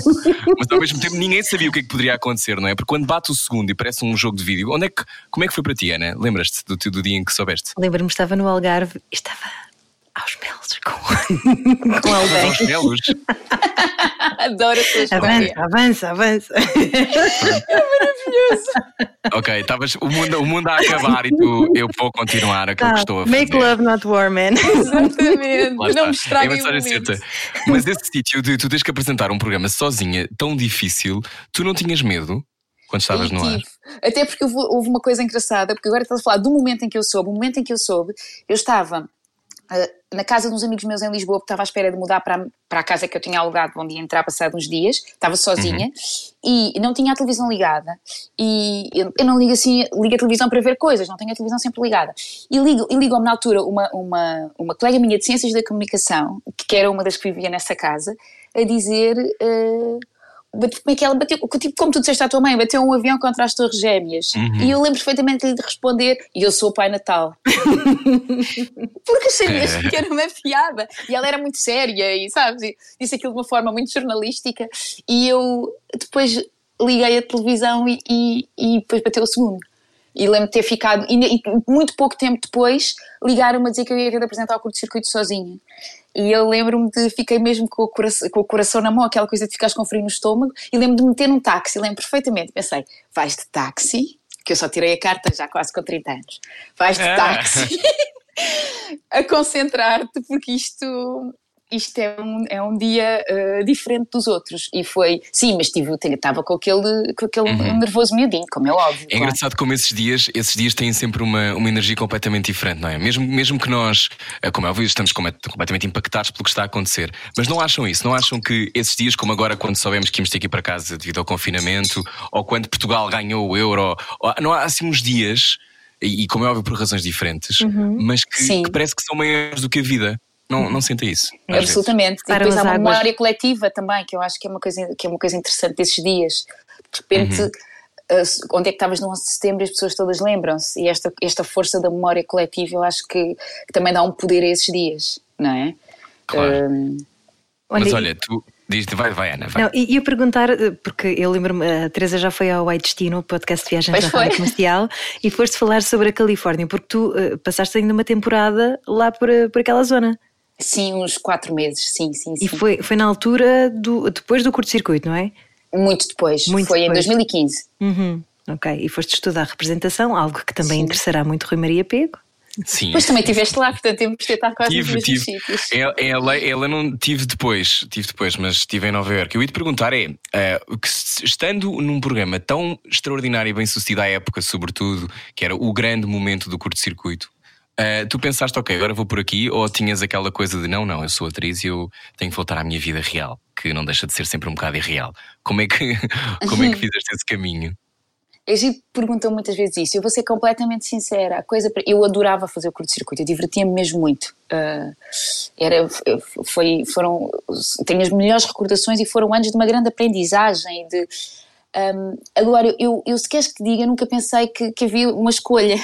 mas ao mesmo tempo ninguém sabia o que é que poderia acontecer, não é? Porque quando bate o segundo e parece um jogo de vídeo, onde é que, como é que foi para ti, Ana? Lembras-te do, do dia em que soubeste? Lembro-me, estava no Algarve e estava aos melos com, com alguém. Aos melos. Adoro a tua história. Avança, avança, avança. Ok, estavas o mundo, o mundo a acabar e tu, eu vou continuar aquilo que Tá, estou a fazer. make love, not war, man. Exatamente. Lá não me estraguem É certa. Mas esse sítio de tu tens que apresentar um programa sozinha, tão difícil, tu não tinhas medo quando estavas no ar? tive. Até porque houve, uma coisa engraçada, porque agora estás a falar do momento em que eu soube. O momento em que eu soube, eu estava na casa de uns amigos meus em Lisboa, porque estava à espera de mudar para, a- para a casa que eu tinha alugado, onde ia entrar passado uns dias. Estava sozinha e não tinha a televisão ligada. E eu, eu não ligo assim, ligo a televisão para ver coisas, não tenho a televisão sempre ligada. E ligo- e ligou-me na altura uma, uma, uma colega minha de Ciências da Comunicação, que, que era uma das que vivia nessa casa, a dizer. bate- como é que ela bateu, tipo, como tu disseste à tua mãe, bateu um avião contra as Torres Gêmeas. E eu lembro perfeitamente de lhe responder: E eu sou o Pai Natal. Porque achei mesmo que era uma piada. E ela era muito séria e, sabes, e disse aquilo de uma forma muito jornalística. E eu depois liguei a televisão e, e, e depois bateu o segundo. E lembro de ter ficado, e, e muito pouco tempo depois, ligaram-me a dizer que eu ia ter de apresentar o curto-circuito sozinha. E eu lembro-me de, fiquei mesmo com o, coração, com o coração na mão, aquela coisa de ficares com frio no estômago, e lembro de me meter num táxi, lembro perfeitamente. Pensei, vais de táxi, que eu só tirei a carta já quase com 30 anos, vais de Ah. táxi a concentrar-te, porque isto. Isto é um, é um dia eh, diferente dos outros. E foi, sim, mas tive, estava com aquele, com aquele nervoso miudinho, como é óbvio. É claro. engraçado como esses dias, esses dias têm sempre uma, uma energia completamente diferente, não é? Mesmo, mesmo que nós, eh, como é óbvio, estamos come- completamente impactados pelo que está a acontecer. Mas não acham isso? Não acham que esses dias, como agora, quando soubemos que íamos ter que ir para casa devido ao confinamento, ou quando Portugal ganhou o euro, ou- não há assim uns dias, e, como é óbvio por razões diferentes, mas que, que parece que são maiores do que a vida. Não, não sentem isso? vezes? Absolutamente. E depois há uma águas. memória coletiva também, que eu acho que é uma coisa, que é uma coisa interessante desses dias. De repente, Uhum. eh, onde é que estavas no 11 de setembro e as pessoas todas lembram-se. E esta, esta força da memória coletiva eu acho que, que também dá um poder a esses dias, não é? Claro. Hum, Mas Olha, tu diz vai, vai, Ana, vai. Não, e ia perguntar, eh, porque eu lembro-me, a Teresa já foi ao White Destino, o podcast de viagens Pois da. Rádio Comercial, e foste falar sobre a Califórnia, porque tu eh, passaste ainda uma temporada lá por, eh, por aquela zona. Sim, uns quatro meses, sim, sim, sim. E foi, foi na altura, do, depois do curto-circuito, não é? Muito depois. Muito foi depois. em 2015. Uhum. Ok, e foste estudar representação, algo que também Sim. interessará muito Rui Maria Pego. Sim. Pois também estiveste lá, portanto temos de estar quase tive, nos tive. sítios. Ela, ela, não tive depois, tive depois, mas estive em Nova Iorque. Eu ia te perguntar é, uh, que, estando num programa tão extraordinário e bem sucedido à época, sobretudo, que era o grande momento do curto-circuito, uh, tu pensaste, ok, agora vou por aqui, ou tinhas aquela coisa de não, não, eu sou atriz e eu tenho que voltar à minha vida real, que não deixa de ser sempre um bocado irreal. Como é que, como é que fizeste esse caminho? A gente pergunta muitas vezes isso. Eu vou ser completamente sincera. A coisa, eu adorava fazer o curto-circuito. Eu divertia-me mesmo muito. Uh, era, foi, foram, tenho as melhores recordações e foram anos de uma grande aprendizagem. De, um, agora, eu, eu se queres que diga, nunca pensei que, que havia uma escolha.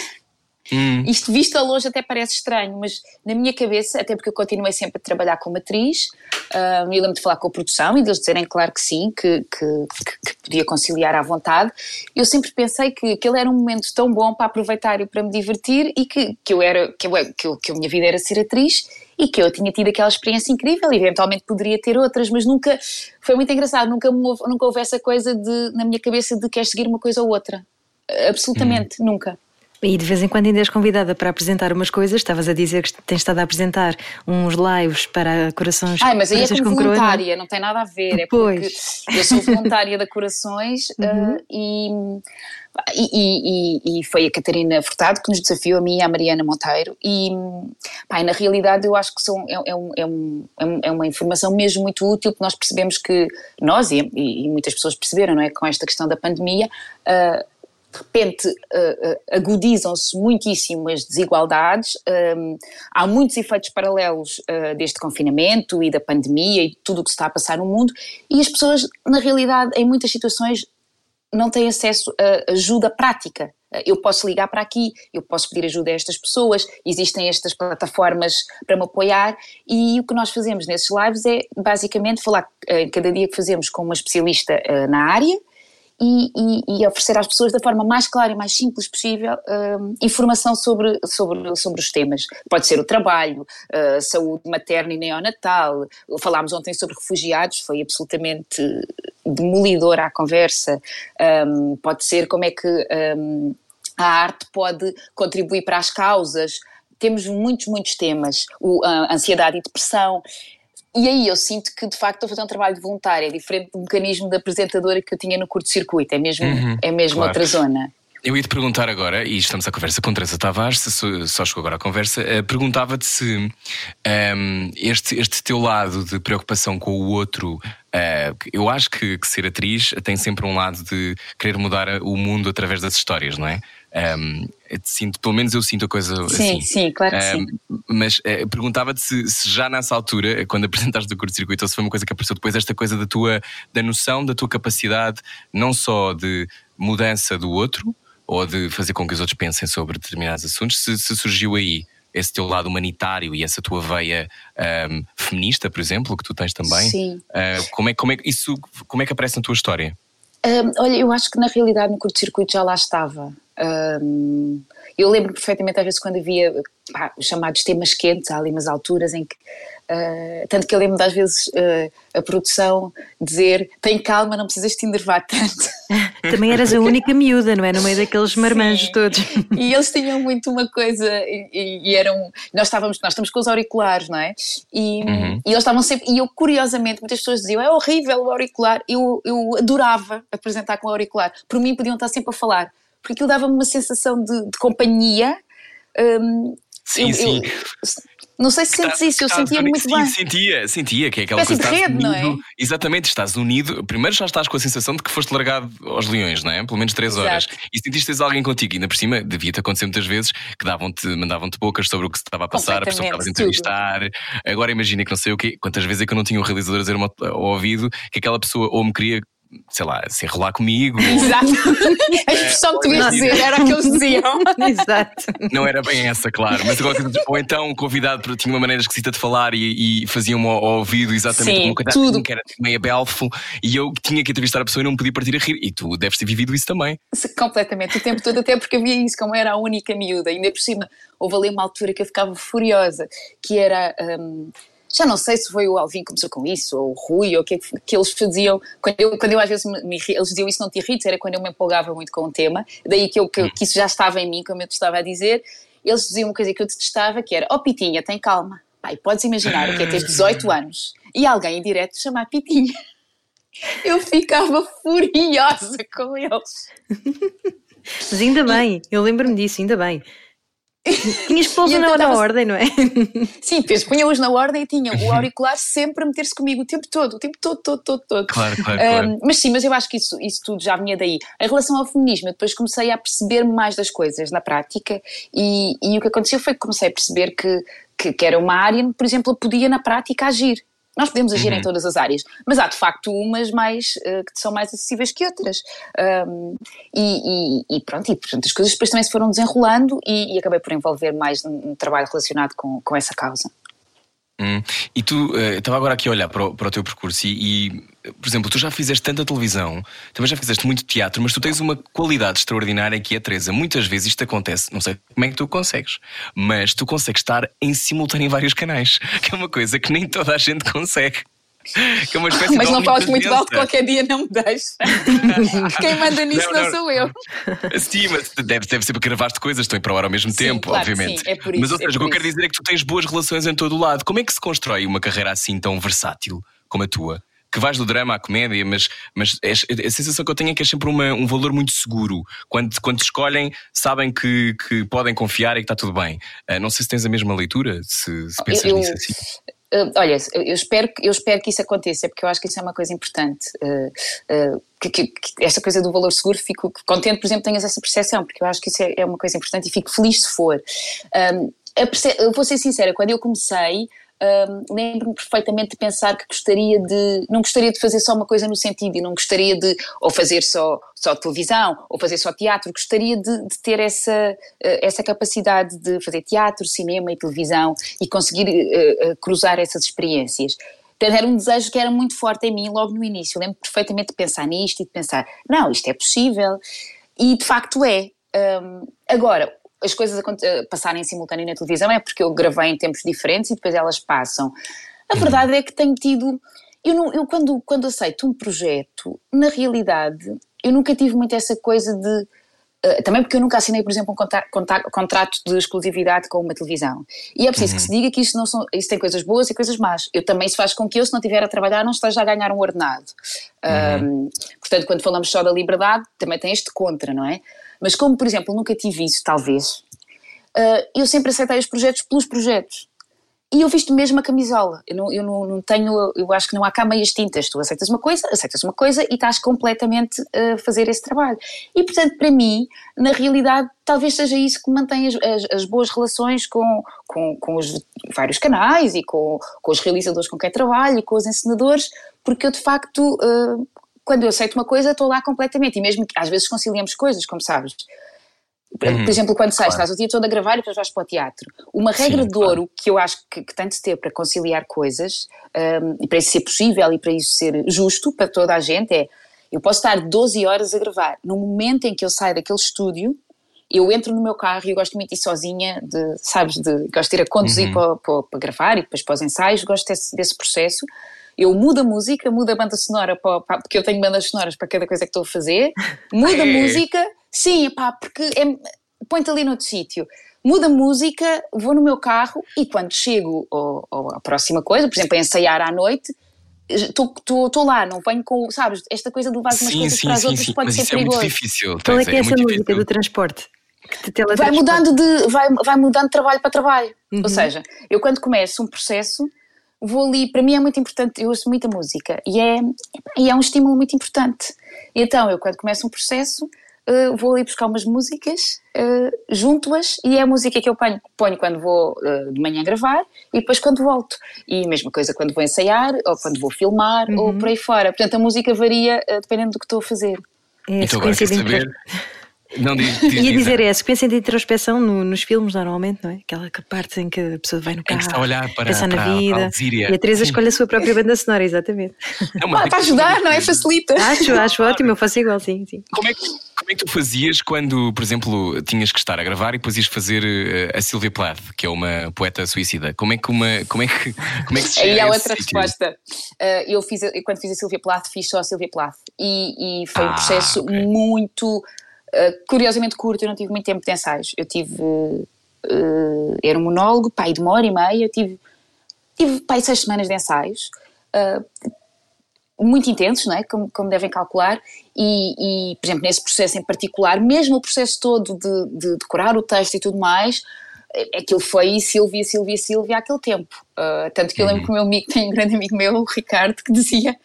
Hum. Isto visto a longe até parece estranho, mas na minha cabeça, até porque eu continuei sempre a trabalhar como atriz, uh, eu lembro de falar com a produção e deles dizerem claro que sim, que, que, que, podia conciliar à vontade. Eu sempre pensei que aquele era um momento tão bom para aproveitar e para me divertir e que, que, eu era, que, eu, que, eu, que a minha vida era ser atriz e que eu tinha tido aquela experiência incrível, e eventualmente poderia ter outras, mas nunca, foi muito engraçado, nunca, houve, nunca houve essa coisa de, na minha cabeça de querer seguir uma coisa ou outra. Absolutamente, hum. nunca. E de vez em quando ainda és convidada para apresentar umas coisas. Estavas a dizer que tens estado a apresentar uns lives para Corações Ai, mas aí é como voluntária, não tem nada a ver. É porque eu sou voluntária da Corações uhum. uh, e, e, e, foi a Catarina Furtado que nos desafiou, a mim e a Mariana Monteiro. E pá, na realidade eu acho que são, é, é, um, é, um, é uma informação mesmo muito útil, porque nós percebemos que nós, e, e muitas pessoas perceberam, não é, com esta questão da pandemia, uh, de repente uh, agudizam-se muitíssimo as desigualdades, um, há muitos efeitos paralelos uh, deste confinamento e da pandemia e tudo o que se está a passar no mundo, e as pessoas, na realidade, em muitas situações, não têm acesso a ajuda prática. Eu posso ligar para aqui, eu posso pedir ajuda a estas pessoas, existem estas plataformas para me apoiar e o que nós fazemos nesses lives é basicamente falar cada dia que fazemos com uma especialista na área e, e, e, oferecer às pessoas da forma mais clara e mais simples possível uh, informação sobre, sobre, sobre os temas. Pode ser o trabalho, uh, saúde materna e neonatal. Falámos ontem sobre refugiados, foi absolutamente demolidora a conversa. Um, pode ser como é que um, a arte pode contribuir para as causas. Temos muitos, muitos temas. O, a ansiedade e depressão. E aí eu sinto que de facto estou a fazer um trabalho de voluntária, é diferente do mecanismo da apresentadora que eu tinha no curto-circuito, é mesmo, uhum, é mesmo claro. outra zona. Eu ia te perguntar agora, e estamos à conversa com Teresa Tavares, se só chegou agora à conversa, uh, perguntava-te se um, ehm, este, este teu lado de preocupação com o outro, uh, eu acho que, que, ser atriz tem sempre um lado de querer mudar o mundo através das histórias, não é? Um, sinto, pelo menos eu sinto a coisa sim, assim. Sim, sim, claro que um, sim. Mas uh, perguntava-te se, se, já nessa altura, quando apresentaste o curto-circuito, ou se foi uma coisa que apareceu depois, esta coisa da tua da noção da tua capacidade, não só de mudança do outro, ou de fazer com que os outros pensem sobre determinados assuntos, se, se surgiu aí esse teu lado humanitário e essa tua veia um, feminista, por exemplo, que tu tens também. Sim. Uh, como, é, como, é, isso, como é que aparece na tua história? Um, olha, eu acho que na realidade no curto-circuito já lá estava. Um, eu lembro perfeitamente às vezes quando havia pá, os chamados temas quentes, há ali umas alturas em que, uh, tanto que eu lembro às vezes uh, a produção dizer tem calma, não precisas te enervar tanto. Também eras a única miúda, não é? No meio daqueles marmanjos Sim. todos. E eles tinham muito uma coisa, e, e, eram, nós estávamos, nós estamos com os auriculares, não é? E, uhum. e eles estavam sempre, e eu curiosamente, muitas pessoas diziam, é horrível o auricular, eu, eu adorava apresentar com o auricular, por mim podiam estar sempre a falar porque aquilo dava-me uma sensação de, de companhia. Um, sim, eu, sim. Eu, não sei se sentes isso, eu sentia muito sim, bem. Sentia, sentia, que é aquela coisa. De rede, unido, não é? Exatamente, estás unido. Primeiro já estás com a sensação de que foste largado aos leões, não é? Pelo menos três horas. E sentiste alguém contigo, e ainda por cima, devia-te acontecer muitas vezes que davam-te, mandavam-te bocas sobre o que se estava a passar, a pessoa que estavas a entrevistar. Agora imagina que não sei o quê, quantas vezes é que eu não tinha um realizador a dizer ao ouvido que aquela pessoa ou me queria sei lá, se enrolar comigo. Exato. A expressão que tu ias dizer era o que eles diziam. Exato. Não era bem essa, claro. Mas agora, ou então um convidado tinha uma maneira esquisita de falar e, e fazia-me ao, ouvido exatamente Sim, uma coisa tudo. Assim, que era meio belfo e eu tinha que entrevistar a pessoa e não podia partir a rir. E tu deves ter vivido isso também. Completamente, o tempo todo, até porque havia isso, como era a única miúda. Ainda por cima, houve ali uma altura que eu ficava furiosa, que era. Um, já não sei se foi o Alvin que começou com isso, ou o Rui, ou o que, que eles faziam, quando eu, quando eu às vezes me, me, eles diziam isso não te irrites, era quando eu me empolgava muito com o tema, daí que, eu, que, que isso já estava em mim, como eu te estava a dizer, eles diziam uma coisa que eu detestava, que era, ó oh, Pitinha, tem calma. Pai, podes imaginar o que é ter 18 anos e alguém em direto chamar Pitinha. Eu ficava furiosa com eles. Mas ainda bem, eu lembro-me disso, ainda bem. Tinhas que pô-los na, ordem, não é? Sim, punha-os na ordem e tinha o auricular sempre a meter-se comigo o tempo todo, o tempo todo, todo, todo, todo. Claro, claro, claro. Um, mas sim, mas eu acho que isso, isso tudo já vinha daí. Em relação ao feminismo, eu depois comecei a perceber mais das coisas na prática e, e o que aconteceu foi que comecei a perceber que, que, que era uma área, por exemplo, eu podia na prática agir. Nós podemos agir uhum. em todas as áreas, mas há de facto umas mais uh, que são mais acessíveis que outras. Um, e, e, e, pronto, e portanto as coisas depois também se foram desenrolando e, e acabei por envolver mais um trabalho relacionado com, com essa causa. Hum. E tu, uh, estava agora aqui a olhar para o, para o teu percurso e, e, por exemplo, tu já fizeste tanta televisão, também já fizeste muito teatro, mas tu tens uma qualidade extraordinária que é, Teresa, muitas vezes isto acontece, não sei como é que tu consegues, mas tu consegues estar em simultâneo em vários canais, que é uma coisa que nem toda a gente consegue. Que é uma espécie Mas não fales muito alto, qualquer dia não me deixa. Quem manda nisso não, não, não, sou eu. Sim, mas deve, deve ser porque gravaste coisas, estão em provar ao mesmo sim, tempo, claro, obviamente. Sim, é por isso, mas ou seja, é o que eu quero dizer é que tu tens boas relações em todo o lado. Como é que se constrói uma carreira assim tão versátil como a tua? que vais do drama à comédia, mas, mas é, a sensação que eu tenho é que é sempre uma, um valor muito seguro. Quando, quando te escolhem, sabem que, que podem confiar e que está tudo bem. Uh, não sei se tens a mesma leitura, se, se pensas eu, nisso assim. Uh, olha, eu espero, eu espero que isso aconteça, porque eu acho que isso é uma coisa importante. Uh, que, que, que, esta coisa do valor seguro, fico contente, por exemplo, tenhas essa percepção, porque eu acho que isso é, é uma coisa importante e fico feliz se for. Um, vou ser sincera, quando eu comecei, um, lembro-me perfeitamente de pensar que gostaria de, não gostaria de fazer só uma coisa no sentido, e não gostaria de, ou fazer só, só televisão, ou fazer só teatro, gostaria de, de ter essa, essa capacidade de fazer teatro, cinema e televisão e conseguir uh, cruzar essas experiências. Era um desejo que era muito forte em mim logo no início. Eu lembro perfeitamente de pensar nisto e de pensar, não, isto é possível. E de facto é. Um, agora, as coisas passarem simultâneo na televisão é porque eu gravei em tempos diferentes e depois elas passam. A verdade é que tenho tido. Eu, não, eu quando, quando aceito um projeto, na realidade, eu nunca tive muito essa coisa de. Uh, também porque eu nunca assinei, por exemplo, um contra, contra, contrato de exclusividade com uma televisão. E é preciso uhum. que se diga que isso, não são, isso tem coisas boas e coisas más. Eu também isso faz com que eu, se não estiver a trabalhar, não esteja a ganhar um ordenado. Uhum. Um, portanto, quando falamos só da liberdade, também tem este contra, não é? Mas como, por exemplo, nunca tive isso, talvez, uh, eu sempre aceitei os projetos pelos projetos. E eu visto mesmo a camisola. Eu não, eu não, não tenho, eu acho que não há cá meias tintas. Tu aceitas uma coisa, aceitas uma coisa e estás completamente a fazer esse trabalho. E portanto, para mim, na realidade, talvez seja isso que mantém as, as, as boas relações com, com, com, os vários canais e com, com os realizadores com quem trabalho e com os encenadores, porque eu de facto uh, quando eu aceito uma coisa, estou lá completamente. E mesmo que às vezes conciliamos coisas, como sabes. Por uhum, exemplo, quando sais, claro. estás o dia todo a gravar e depois vais para o teatro. Uma regra Sim, de ouro que eu acho que, que tem de ter para conciliar coisas, um, e para isso ser possível e para isso ser justo para toda a gente, é eu posso estar 12 horas a gravar. No momento em que eu saio daquele estúdio, eu entro no meu carro e eu gosto muito de ir sozinha, de, sabes, de, gosto de ir a conduzir uhum. para, para, para, gravar e depois para os ensaios, gosto desse, desse processo eu mudo a música, mudo a banda sonora, para, para, porque eu tenho bandas sonoras para cada coisa que estou a fazer, mudo a música, sim, pá, porque é, põe-te ali noutro sítio. Mudo a música, vou no meu carro e quando chego ao, ao, à próxima coisa, por exemplo, a ensaiar à noite, estou lá, não venho com, sabes, esta coisa de levar umas coisas sim, para as sim, outras sim, pode ser perigoso. É muito difícil. Qual é que é, é essa música difícil. do transporte? vai mudando de vai, vai mudando de trabalho para trabalho. Uhum. Ou seja, eu quando começo um processo, vou ali, para mim é muito importante, eu ouço muita música e é, e é um estímulo muito importante. E então eu quando começo um processo uh, vou ali buscar umas músicas, uh, junto-as e é a música que eu ponho, ponho quando vou uh, de manhã gravar e depois quando volto. E a mesma coisa quando vou ensaiar ou quando vou filmar uhum. ou por aí fora. Portanto a música varia dependendo do que estou a fazer. É, então agora quer saber... Não diz, diz Ia dizer, é a sequência de introspeção no, nos filmes, normalmente, não é? Aquela parte em que a pessoa vai no carro, está a olhar para, pensar na vida. e a Teresa escolhe a sua própria banda sonora, exatamente. É uma ah, para ajudar, não é? Facilita. Acho, acho ótimo, eu faço igual, sim. sim. Como, é que, como é que tu fazias quando, por exemplo, tinhas que estar a gravar e depois ias fazer uh, a Sylvia Plath, que é uma poeta suicida? Como é que uma. Como é que, como é que se Aí há outra sítio? resposta. Uh, eu fiz, eu, quando fiz a Sylvia Plath, fiz só a Sylvia Plath. E, e foi ah, um processo okay. muito. Uh, curiosamente curto, eu não tive muito tempo de ensaios. Eu tive. era um monólogo, pai, de uma hora e meia. Eu tive, tive pai, seis semanas de ensaios muito intensos, não é? como, como devem calcular, e, e, por exemplo, nesse processo em particular, mesmo o processo todo de, de decorar o texto e tudo mais, aquilo foi Silvia, Silvia, Silvia àquele tempo. Uh, tanto que eu lembro que o meu amigo, tem um grande amigo meu, o Ricardo, que dizia,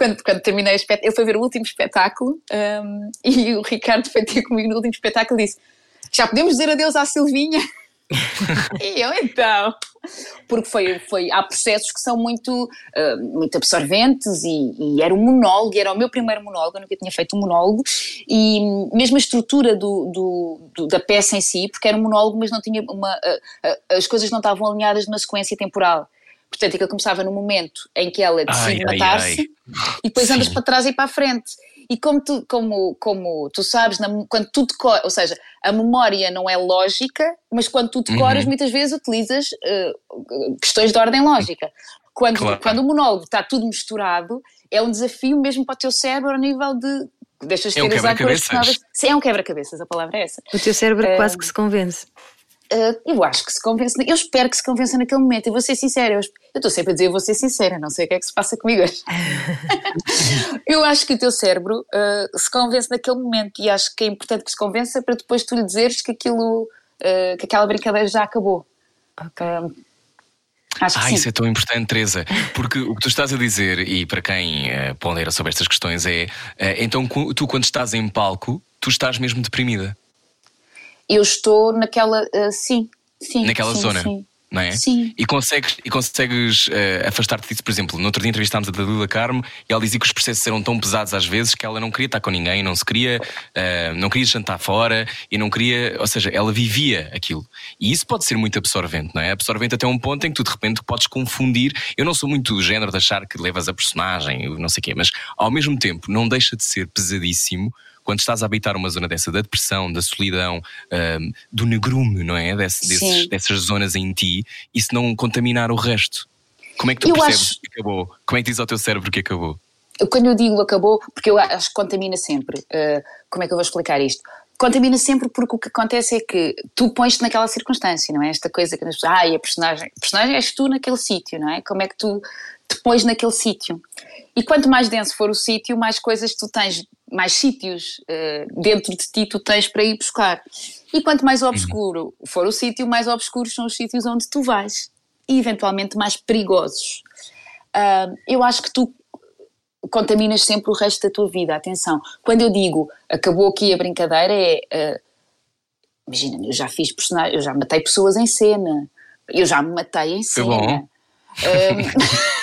quando, quando terminei o espetáculo, ele foi ver o último espetáculo um, e o Ricardo foi ter comigo no último espetáculo e disse: Já podemos dizer adeus à Silvinha? e eu então. Porque foi, foi, há processos que são muito, uh, muito absorventes e, e, era um monólogo, era o meu primeiro monólogo, eu nunca tinha feito um monólogo, e mesmo a estrutura do, do, do da peça em si, porque era um monólogo, mas não tinha uma. Uh, uh, as coisas não estavam alinhadas numa sequência temporal. Portanto, aquilo começava no momento em que ela decide matar-se e depois Sim. andas para trás e para a frente. E como tu, como, como tu sabes, na, quando tu decoras, ou seja, a memória não é lógica, mas quando tu decoras, uhum. muitas vezes utilizas uh, questões de ordem lógica. Quando, claro. quando o monólogo está tudo misturado, é um desafio mesmo para o teu cérebro a nível de. Deixas de é um quebra-cabeças. Sim, é um quebra-cabeças, a palavra é essa. O teu cérebro uh, quase que se convence. Uh, eu acho que se convence, eu espero que se convença naquele momento, e vou ser sincera, eu estou sempre a dizer, eu vou ser sincera, não sei o que é que se passa comigo hoje. eu acho que o teu cérebro uh, se convence naquele momento, e acho que é importante que se convença para depois tu lhe dizeres que aquilo, uh, que aquela brincadeira já acabou. Ok. Acho que ah, isso é tão importante, Teresa, porque o que tu estás a dizer, e para quem uh, pondera sobre estas questões, é então tu, quando estás em palco, tu estás mesmo deprimida eu estou naquela, uh, sim, sim. Naquela sim, zona. Sim. Não é? Sim. E consegues, e consegues uh, afastar-te disso, por exemplo, no outro dia entrevistámos a Dalila Carmo e ela dizia que os processos eram tão pesados às vezes que ela não queria estar com ninguém, não se queria, uh, não queria jantar fora e não queria, ou seja, ela vivia aquilo. E isso pode ser muito absorvente, não é? Absorvente até um ponto em que tu de repente podes confundir. Eu não sou muito do género de achar que levas a personagem, não sei o quê, mas ao mesmo tempo não deixa de ser pesadíssimo quando estás a habitar uma zona dessa, da depressão, da solidão, um, do negrume, não é? Desse, desses, dessas zonas em ti, e se não contaminar o resto. Como é que tu eu percebes acho... que acabou? Como é que diz ao teu cérebro que acabou? Quando eu digo acabou, porque eu acho que contamina sempre. Uh, como é que eu vou explicar isto? Contamina sempre porque o que acontece é que tu pões-te naquela circunstância, não é? Esta coisa que as pessoas, ah, e a personagem, a personagem és tu naquele sítio, não é? Como é que tu te pões naquele sítio? E quanto mais denso for o sítio, mais coisas tu tens mais sítios uh, dentro de ti tu tens para ir buscar. E quanto mais obscuro for o sítio, mais obscuros são os sítios onde tu vais. E eventualmente mais perigosos. Uh, eu acho que tu contaminas sempre o resto da tua vida. Atenção, quando eu digo acabou aqui a brincadeira, é. Uh, imagina, eu já fiz personagens, eu já matei pessoas em cena, eu já me matei em cena. Bom.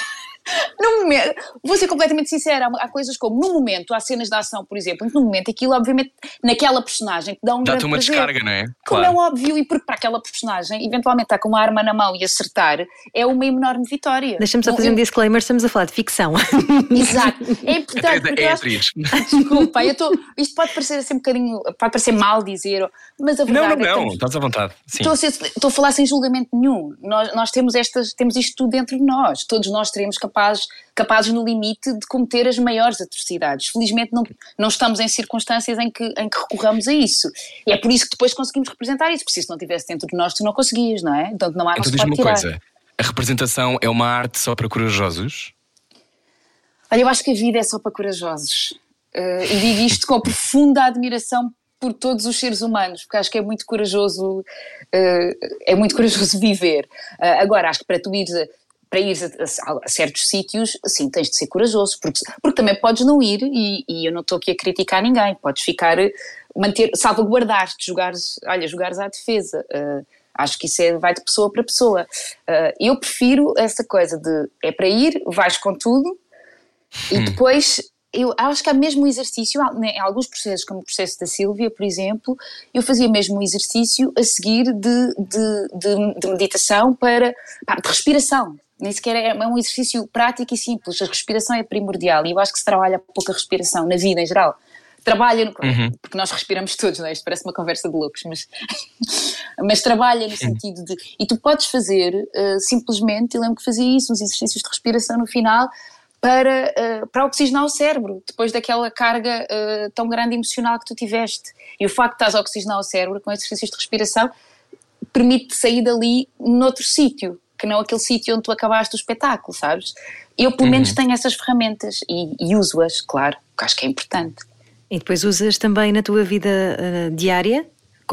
no momento, vou ser completamente sincera, há coisas como, no momento, há cenas de ação, por exemplo, em que no momento aquilo, obviamente, naquela personagem te dá um Dá-te uma prazer. descarga, não é? Como é óbvio, e porque para aquela personagem, eventualmente estar com uma arma na mão e acertar, é uma enorme vitória. Deixa-me só fazer um disclaimer, estamos a falar de ficção. Exato. É importante. É, é atriz. Desculpa, eu tô, isto pode parecer assim um bocadinho, pode parecer mal dizer, mas a verdade não, não, é não, estás à vontade. Sim. Estou, a ser, estou a falar sem julgamento nenhum. Nós, nós temos, estas, temos isto tudo dentro de nós. Todos nós seremos capazes, capazes no limite de cometer as maiores atrocidades. Felizmente não, não estamos em circunstâncias em que, em que recorramos a isso. E é por isso que depois conseguimos representar isso, porque se isso não estivesse dentro de nós, tu não conseguias, não é? Então não há Então diz-me uma coisa: a representação é uma arte só para corajosos? Olha, eu acho que a vida é só para corajosos. Uh, e digo isto com profunda admiração por todos os seres humanos, porque acho que é muito corajoso, uh, é muito corajoso viver. Uh, agora, acho que para tu ires para ir a, a, a, certos sítios, sim, tens de ser corajoso, porque, porque também podes não ir, e, e eu não estou aqui a criticar ninguém, podes ficar, manter, salvaguardar-te, jogares, olha, jogares à defesa. Uh, acho que isso é, vai de pessoa para pessoa. Uh, eu prefiro essa coisa de é para ir, vais com tudo, e hum. depois eu acho que há mesmo um exercício, né, em alguns processos, como o processo da Sílvia, por exemplo, eu fazia mesmo um exercício a seguir de, de, de, de meditação para, de respiração nem sequer é, é um exercício prático e simples. A respiração é primordial e eu acho que se trabalha pouco a respiração na vida em geral. trabalha, no, uhum. porque nós respiramos todos, não é? Isto parece uma conversa de loucos, mas, mas trabalha no sentido de. E tu podes fazer uh, simplesmente, eu lembro que fazia isso, uns exercícios de respiração no final, para, uh, para oxigenar o cérebro, depois daquela carga uh, tão grande emocional que tu tiveste. E o facto de estás a oxigenar o cérebro com exercícios de respiração permite-te sair dali noutro sítio, que não aquele sítio onde tu acabaste o espetáculo, sabes? Eu, pelo menos, uhum. tenho essas ferramentas e, e uso-as, claro, porque acho que é importante. E depois usas também na tua vida uh, diária?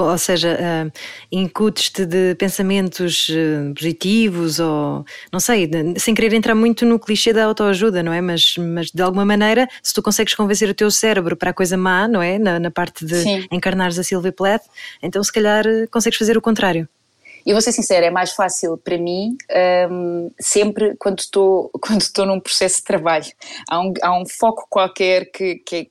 ou seja, uh, incutes-te de pensamentos uh, positivos ou, não sei, sem querer entrar muito no clichê da autoajuda, não é? Mas, mas de alguma maneira, se tu consegues convencer o teu cérebro para a coisa má, não é? Na, na parte de Sim. encarnares a Sylvia Plath, então se calhar uh, consegues fazer o contrário. E vou ser sincera, é mais fácil para mim um, sempre quando estou quando estou num processo de trabalho. Há um, há um foco qualquer que, que, é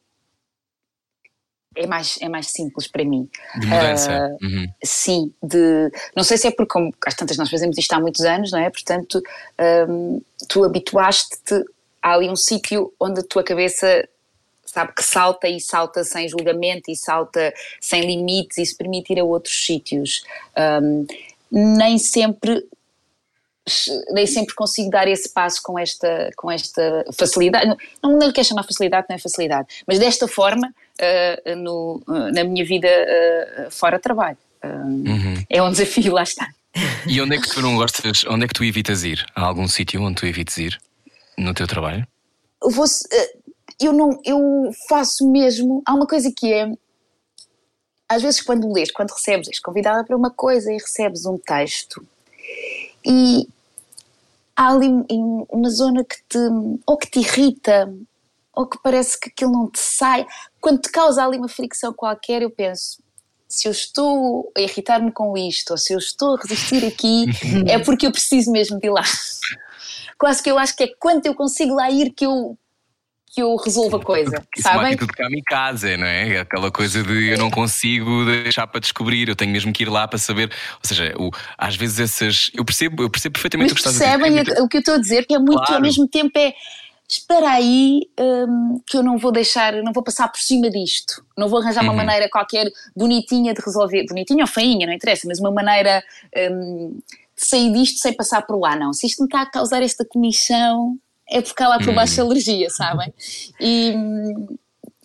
é mais, é mais simples para mim. De mudança. Uh, uhum. Sim, de, não sei se é porque, como às tantas nós fazemos isto há muitos anos, não é? Portanto, um, tu habituaste-te a ali um sítio onde a tua cabeça sabe que salta e salta sem julgamento e salta sem limites e se permite ir a outros sítios. Um, nem sempre nem sempre consigo dar esse passo com esta, com esta facilidade. Não, não lhe quero chamar facilidade, não é facilidade, mas desta forma uh, no, uh, na minha vida uh, fora trabalho. Uhum. É um desafio, lá está. E onde é que tu não gostas, onde é que tu evitas ir? Há algum sítio onde tu evites ir no teu trabalho? Eu não, eu faço mesmo, há uma coisa que é, às vezes quando lês, quando recebes, és convidada para uma coisa e recebes um texto e há ali uma zona que te, ou que te irrita, ou que parece que aquilo não te sai. Quando te causa ali uma fricção qualquer, eu penso: se eu estou a irritar-me com isto, ou se eu estou a resistir aqui, é porque eu preciso mesmo de ir lá. Quase que eu acho que é quando eu consigo lá ir que eu, que eu resolvo a coisa. Isso sabem? é uma kamikaze, não é? Aquela coisa de eu não consigo deixar para descobrir, eu tenho mesmo que ir lá para saber. Ou seja, o, às vezes essas. Eu percebo, eu percebo perfeitamente Mas o que estás a dizer. Percebem é o que eu estou a dizer, que é muito, claro. ao mesmo tempo é espera aí um, que eu não vou deixar, não vou passar por cima disto, não vou arranjar uhum. uma maneira qualquer bonitinha de resolver, bonitinha ou feinha, não interessa, mas uma maneira um, de sair disto sem passar por lá, não. Se isto me está a causar esta comissão, é porque há lá por baixo alergia, sabem? E,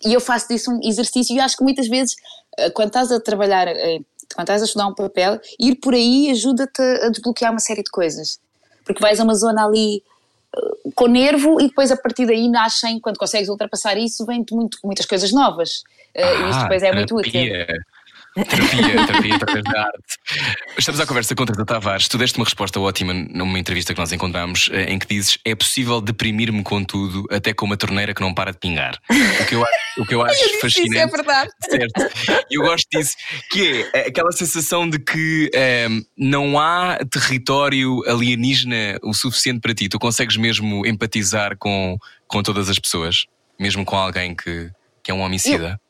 e eu faço disso um exercício e acho que muitas vezes, eh, quando estás a trabalhar, eh, quando estás a estudar um papel, ir por aí ajuda-te a desbloquear uma série de coisas. Porque vais a uma zona ali com nervo e depois a partir daí nascem, quando consegues ultrapassar isso, muito, muitas coisas novas. Uh, e isto depois é muito útil. Terapia, terapia através da arte. Estamos à conversa com Teresa Tavares. Tu deste uma resposta ótima numa entrevista que nós encontramos, eh, em que dizes: é possível deprimir-me com tudo, até com uma torneira que não para de pingar. O que eu, o que eu acho eu fascinante. Isso é verdade. Certo. E eu gosto disso, que é aquela sensação de que um, ehm, não há território alienígena o suficiente para ti. Tu consegues mesmo empatizar com, com todas as pessoas, mesmo com alguém que, que é um homicida. Eu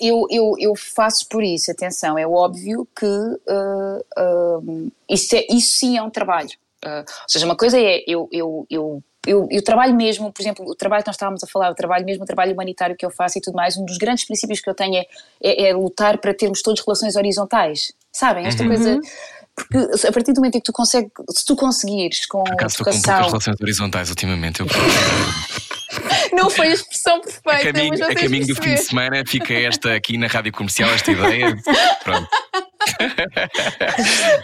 eu, eu, eu faço por isso, atenção, é óbvio que uh, uh, isso, é, isso sim é um trabalho. Uh, ou seja, uma coisa é eu, eu, eu, eu, eu trabalho mesmo, por exemplo, o trabalho que nós estávamos a falar, o trabalho mesmo, o trabalho humanitário que eu faço e tudo mais, um dos grandes princípios que eu tenho é, é, é lutar para termos todas relações horizontais. Sabem? Esta uhum. coisa porque a partir do momento em que tu consegues, se tu conseguires com Por acaso educação... estou com poucas relações horizontais ultimamente, eu Não foi a expressão perfeita. A caminho, a caminho do fim de semana fica esta aqui na rádio comercial, esta ideia. Pronto.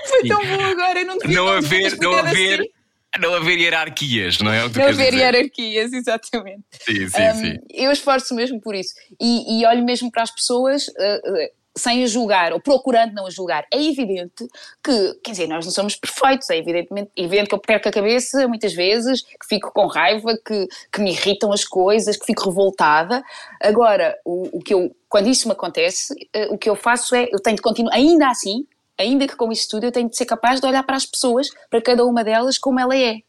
Foi tão bom agora, eu não devia Não haver, não haver. Assim. Não haver hierarquias, não é? O que não haver dizer? hierarquias, exatamente. Sim, sim, um, sim. Eu esforço mesmo por isso. E, e olho mesmo para as pessoas. Uh, sem a julgar ou procurando não a julgar. É evidente que, quer dizer, nós não somos perfeitos, é evidentemente, evidente que eu perco a cabeça muitas vezes, que fico com raiva, que, que me irritam as coisas, que fico revoltada. Agora, o, o que eu, quando isso me acontece, uh, o que eu faço é, eu tenho de continuar, ainda assim, ainda que com isso tudo, eu tenho de ser capaz de olhar para as pessoas, para cada uma delas, como ela é.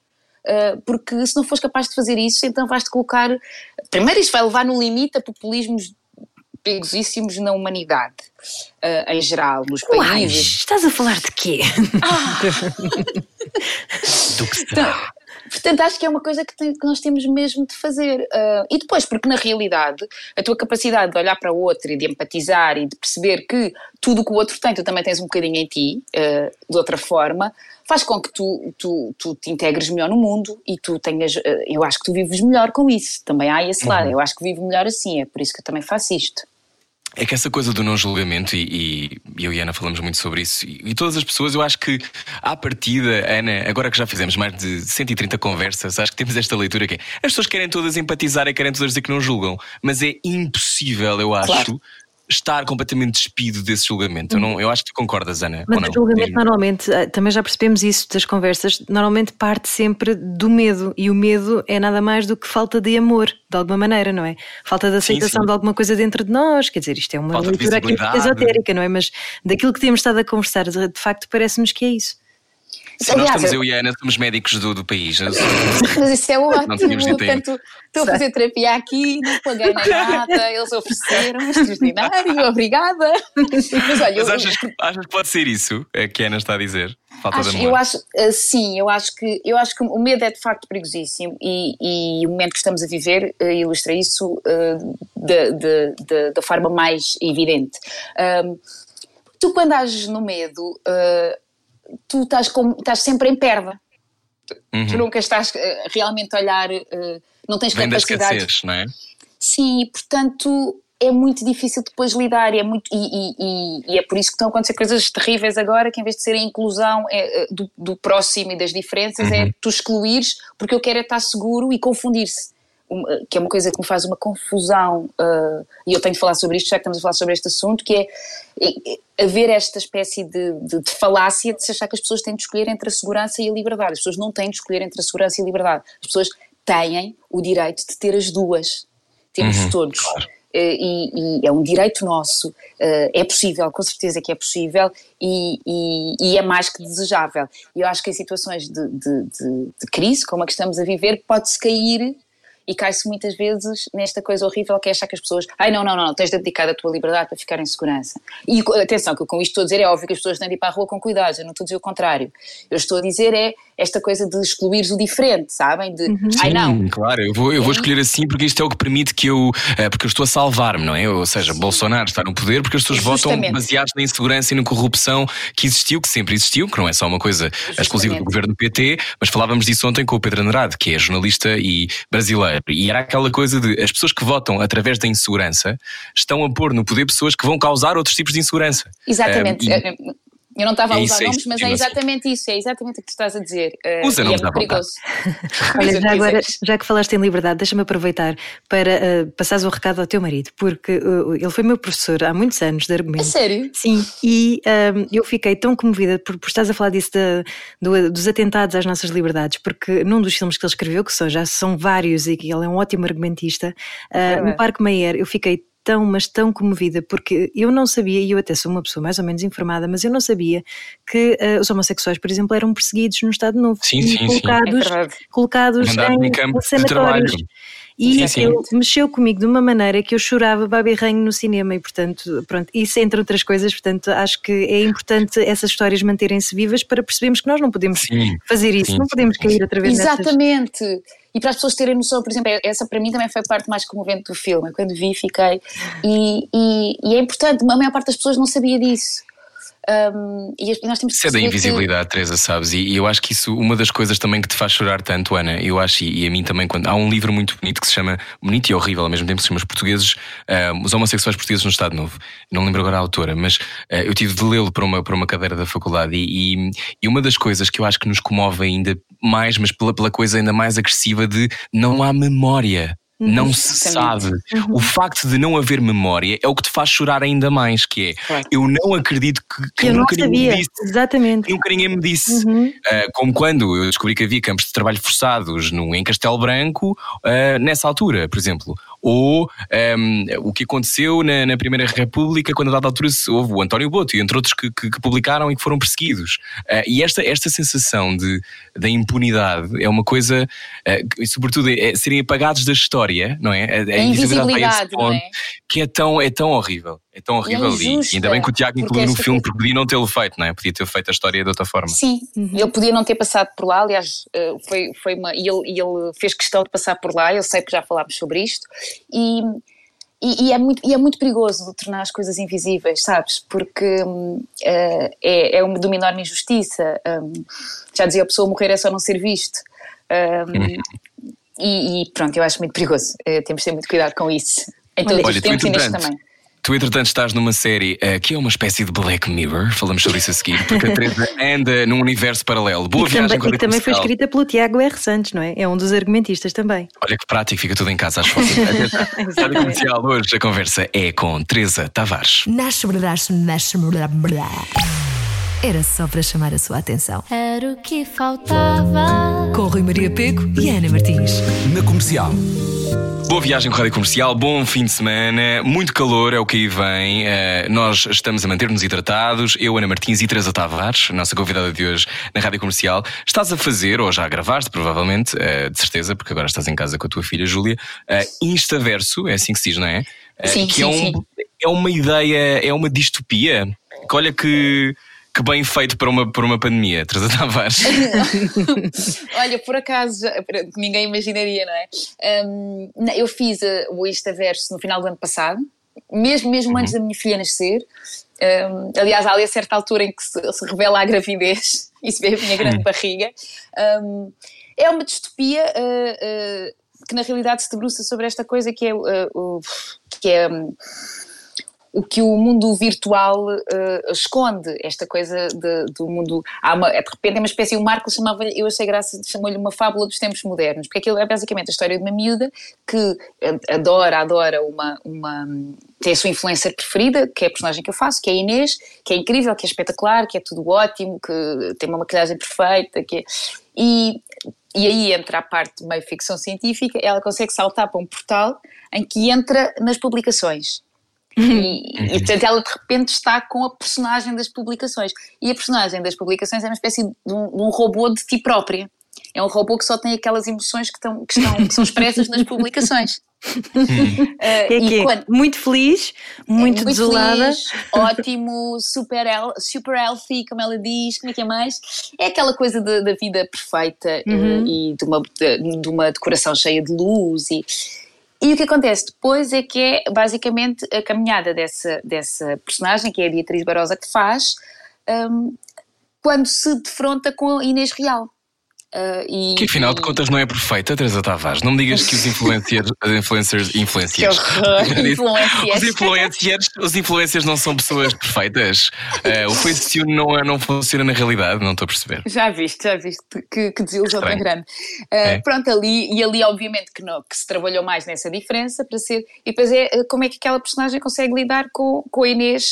Uh, porque se não fores capaz de fazer isso, então vais-te colocar. Primeiro, isso vai levar no limite a populismos perigosíssimos na humanidade, uh, em geral, nos países. Uai, estás a falar de quê? Ah. Do que será? Portanto, acho que é uma coisa que, tem, que nós temos mesmo de fazer. Uh, e depois, porque na realidade, a tua capacidade de olhar para o outro e de empatizar e de perceber que tudo o que o outro tem, tu também tens um bocadinho em ti, uh, de outra forma, faz com que tu, tu, tu te integres melhor no mundo e tu tenhas. Uh, eu acho que tu vives melhor com isso. Também há esse lado. Uhum. Eu acho que vivo melhor assim, é por isso que eu também faço isto. É que essa coisa do não julgamento, e, e eu e Ana falamos muito sobre isso, e, e, todas as pessoas, eu acho que à partida, Ana, agora que já fizemos mais de 130 conversas, acho que temos esta leitura que é, as pessoas querem todas empatizar e querem todas dizer que não julgam, mas é impossível, eu acho, claro estar completamente despido desse julgamento. Eu, não, eu acho que tu concordas, Ana. Mas o julgamento normalmente, eh, também já percebemos isso das conversas, normalmente parte sempre do medo. E o medo é nada mais do que falta de amor, de alguma maneira, não é? Falta de aceitação sim, sim. de alguma coisa dentro de nós. Quer dizer, isto é uma falta leitura aqui esotérica, não é? Mas daquilo que temos estado a conversar, de facto, parece-nos que é isso. Aliás, nós estamos, eu e a Ana, somos médicos do, do país. Mas isso é ótimo. Portanto, estou a fazer terapia aqui, não paguei nada, eles ofereceram, extraordinário, obrigada. Mas olha. Mas achas, eu, achas que pode ser isso é que a Ana está a dizer? Falta acho, de amor. Eu acho, uh, sim, eu acho, que, eu acho que o medo é de facto perigosíssimo e, e o momento que estamos a viver uh, ilustra isso uh, da forma mais evidente. tu, quando ages no medo tu estás, com, estás sempre em perda. Uhum. Tu nunca estás uh, realmente a olhar, uh, não tens Vem capacidade. Escassez, não é? Sim, portanto é muito difícil depois lidar e é, muito, e, e, e, é por isso que estão a acontecer coisas terríveis agora, que em vez de ser a inclusão é, eh, do, do próximo e das diferenças, é uhum. é tu excluires porque eu quero é estar seguro e confundir-se que é uma coisa que me faz uma confusão, uh, e eu tenho de falar sobre isto, já que estamos a falar sobre este assunto, que é, é haver esta espécie de, de, de, falácia de se achar que as pessoas têm de escolher entre a segurança e a liberdade. As pessoas não têm de escolher entre a segurança e a liberdade. As pessoas têm o direito de ter as duas. Temos uhum, todos. Claro. Uh, e, e, é um direito nosso, é possível, com certeza que é possível e, e, e, é mais que desejável. E eu acho que em situações de, de, de crise, como a que estamos a viver, pode-se cair e cai-se muitas vezes nesta coisa horrível que é achar que as pessoas, ai não, não, não, tens de dedicar a tua liberdade para ficar em segurança. E atenção, que com isto estou a dizer é óbvio que as pessoas têm de ir para a rua com cuidado, eu não estou a dizer o contrário. Eu estou a dizer é esta coisa de excluir o diferente, sabem? De, uhum. ai não. claro, eu vou, eu vou escolher assim porque isto é o que permite que eu, é, porque eu estou a salvar-me, não é? Ou seja, Sim. Bolsonaro está no poder porque as pessoas Justamente. votam baseadas na insegurança e na corrupção que existiu, que sempre existiu, que não é só uma coisa Justamente. exclusiva do governo PT, mas falávamos disso ontem com o Pedro Andrade, que é jornalista e brasileiro, e era aquela coisa de as pessoas que votam através da insegurança estão a pôr no poder pessoas que vão causar outros tipos de insegurança. Exatamente. Um, e, eu não estava a é usar é nomes, mas é exatamente isso, é exatamente o que tu estás a dizer. Uh, Usa nomes é perigoso. Olha, já agora, já que falaste em liberdade, deixa-me aproveitar para uh, passares o recado ao teu marido, porque uh, ele foi meu professor há muitos anos de argumento. É sério? Sim, e um, eu fiquei tão comovida por, por estás a falar disso de, do, dos atentados às nossas liberdades, porque num dos filmes que ele escreveu, que são, já são vários e que ele é um ótimo argumentista, uh, no Parque Mayer, eu fiquei tão, mas tão comovida, porque eu não sabia, e eu até sou uma pessoa mais ou menos informada, mas eu não sabia que uh, os homossexuais, por exemplo, eram perseguidos no Estado Novo sim, e sim, colocados, sim. É colocados em, em sanatórios. E sim, ele mexeu comigo de uma maneira que eu chorava babirranho no cinema e, portanto, pronto, isso entre outras coisas, portanto, acho que é importante essas histórias manterem-se vivas para percebermos que nós não podemos sim, fazer isso, sim, não podemos cair outra vez Exatamente. Nessas... E para as pessoas terem noção, por exemplo, essa para mim também foi a parte mais comovente do filme. Quando vi, fiquei. E, e, e é importante, a maior parte das pessoas não sabia disso. Um, e nós temos isso é da invisibilidade, que... Teresa, sabes? E, e, eu acho que isso, uma das coisas também que te faz chorar tanto, Ana, eu acho, e, e, a mim também, quando há um livro muito bonito que se chama, bonito e horrível ao mesmo tempo, que se chama Os Portugueses, um, Os Homossexuais Portugueses no Estado Novo. Não lembro agora a autora, mas uh, eu tive de lê-lo para uma, para uma cadeira da faculdade. E, e, uma das coisas que eu acho que nos comove ainda mais, mas pela, pela coisa ainda mais agressiva de não há memória não se sabe. Uhum. O facto de não haver memória é o que te faz chorar ainda mais, que é eu não acredito que, que eu nunca ninguém me disse. Exatamente. Nunca ninguém me disse. Uhum. Uh, como quando eu descobri que havia campos de trabalho forçados no, em Castelo Branco, uh, nessa altura, por exemplo ou um, ehm, o que aconteceu na, na, Primeira República, quando a dada altura houve o António Boto, e entre outros que, que, que publicaram e que foram perseguidos. Uh, e esta, esta sensação de, da impunidade é uma coisa, uh, e sobretudo, é, serem apagados da história, não é? A, a, a invisibilidade, não é? que é tão, é tão horrível. É tão horrível. E, injusta, ainda bem que o Tiago incluiu no filme, porque podia não tê-lo feito, não é? Podia ter feito a história de outra forma. Sim, ele podia não ter passado por lá, aliás, eh, foi, foi uma, e, ele, e ele fez questão de passar por lá, eu sei que já falámos sobre isto, e, e, e é, muito, e é muito perigoso tornar as coisas invisíveis, sabes? Porque eh, é, é uma, de uma enorme injustiça. hum, já dizia a pessoa, morrer é só não ser visto. Hum, e, e pronto, eu acho muito perigoso. Eh, temos de ter muito cuidado com isso. Em todos Olha, os tempos e neste também. Tu entretanto estás numa série eh, que é uma espécie de Black Mirror, falamos sobre isso a seguir, porque a Teresa anda num universo paralelo. Boa E que viagem também, com a e que também foi escrita pelo Tiago R. Santos, não é? É um dos argumentistas também. Olha que prático, fica tudo em casa às fotos. Rádio Comercial, hoje a conversa é com Teresa Tavares. Nasce, nasce. Era só para chamar a sua atenção. Era o que faltava. Com Rui Maria Peco e Ana Martins. Na comercial. Boa viagem com a Rádio Comercial, bom fim de semana, muito calor é o que aí vem. Eh, nós estamos a manter-nos hidratados. Eu, Ana Martins e Teresa Tavares, nossa convidada de hoje na Rádio Comercial. Estás a fazer, ou já gravaste, provavelmente, eh, de certeza, porque agora estás em casa com a tua filha Júlia, uh, Instaverso, é assim que se diz, não é? Sim, que sim, é, um- sim. é uma ideia, é uma distopia. Que olha que. Que bem feito para uma, para uma pandemia, Teresa Tavares. Olha, por acaso, ninguém imaginaria, não é? Na- eu fiz eh, o Instaverso no final do ano passado, mesmo, mesmo antes da minha filha nascer. Hum, aliás, há ali a certa altura em que se, se revela a gravidez e se vê a minha grande barriga. Hum, é uma distopia eh, eh, que, na realidade, se debruça sobre esta coisa que é, o, que é hum, o que o mundo virtual eh, esconde, esta coisa de- do mundo. Há uma, de repente é uma espécie, o Marco chamava eu achei graça, chamou-lhe uma fábula dos tempos modernos, porque aquilo é basicamente a história de uma miúda que adora, adora uma. uma tem a sua influencer preferida, que é a personagem que eu faço, que é a Inês, que é incrível, que é espetacular, que é tudo ótimo, que tem uma maquilhagem perfeita, que é- e, e aí entra a parte meio ficção científica, ela consegue saltar para um portal em que entra nas publicações. E, e portanto ela de repente está com a personagem das publicações. E a personagem das publicações é uma espécie de um, de um robô de ti própria. É um robô que só tem aquelas emoções que, estão, que, estão, que são expressas nas publicações. Eh, É que é quando- muito feliz, muito, desolada. feliz, ótimo, super, super healthy, como ela diz, como é que é mais? É aquela coisa da vida perfeita eh, e de uma, de, de uma decoração cheia de luz e. E o que acontece depois é que é basicamente a caminhada dessa, dessa personagem, que é a Beatriz Barosa que faz, hum, quando se defronta com a Inês Real. Ah, e, Que afinal de contas não é perfeita, Teresa Tavares. Não me digas que os influencers, os influencers, Que influencers, os influencers, os influencers não são pessoas perfeitas. Eh, o Facetune não, é- não funciona na realidade, não estou a perceber. Já viste, já viste que, que desilusão tão grande. Ah, É. Pronto, ali, e ali obviamente que, não, que se trabalhou mais nessa diferença para ser. E depois é como é que aquela personagem consegue lidar com, com a Inês,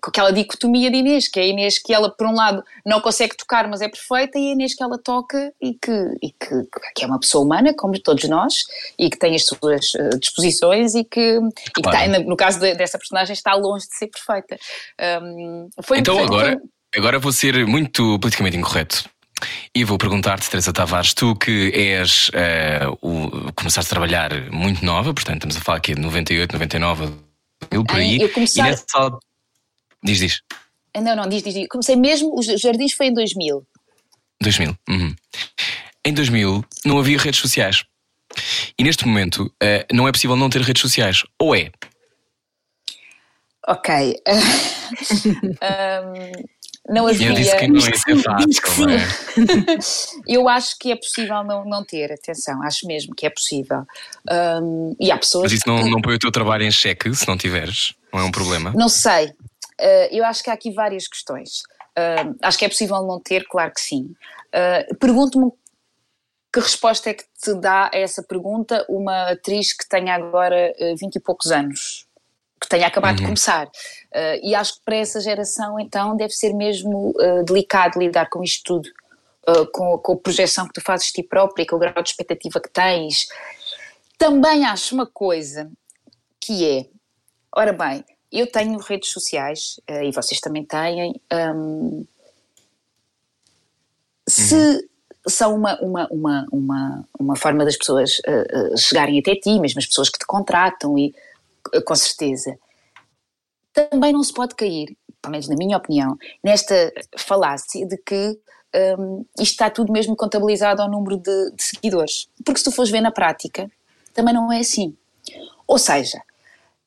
com aquela dicotomia de Inês, que é a Inês que ela, por um lado, não consegue tocar, mas é perfeita, e a Inês que ela toca e que, e que, que é uma pessoa humana, como todos nós, e que tem as suas ah, disposições e que, e que Claro. está- no caso de- dessa personagem, está longe de ser perfeita. Foi Então agora, agora vou ser muito politicamente incorreto. E vou perguntar-te, Teresa Tavares, tu que és eh, o, começaste a trabalhar muito nova, portanto estamos a falar aqui de 98, 99, mil por Ai, aí. eu comecei- E nessa. Diz, diz. Ah, Não, não, diz, diz, diz. Comecei mesmo, os jardins foi em 2000. 2000. uhum. Em 2000 não havia redes sociais. E neste momento eh, não é possível não ter redes sociais. Ou é? Ok. Ahm, não havia. eu disse que não ia ser fácil, diz que não é? Eu acho que é possível não, não ter, atenção, acho mesmo que é possível. Ahm, e há pessoas. Mas isso não, não põe o teu trabalho em xeque se não tiveres. Não é um problema. Não sei. Ah, eu acho que há aqui várias questões. Ah, acho que é possível não ter, claro que sim. Ah, Pergunto-me que resposta é que te dá a essa pergunta uma atriz que tenha agora ah, 20 e poucos anos, que tenha acabado de começar. E acho que para essa geração, então, deve ser mesmo delicado lidar com isto tudo. com, com a projeção que tu fazes de ti própria, com o grau de expectativa que tens. Também acho uma coisa que é, ora bem, eu tenho redes sociais eh, e vocês também têm. hum, se são uma, uma, uma, uma, uma forma das pessoas eh, eh, chegarem até ti, mesmo as pessoas que te contratam, e com certeza. Também não se pode cair, pelo menos na minha opinião, nesta falácia de que um, isto está tudo mesmo contabilizado ao número de, de seguidores. Porque se tu fores ver na prática, também não é assim. Ou seja,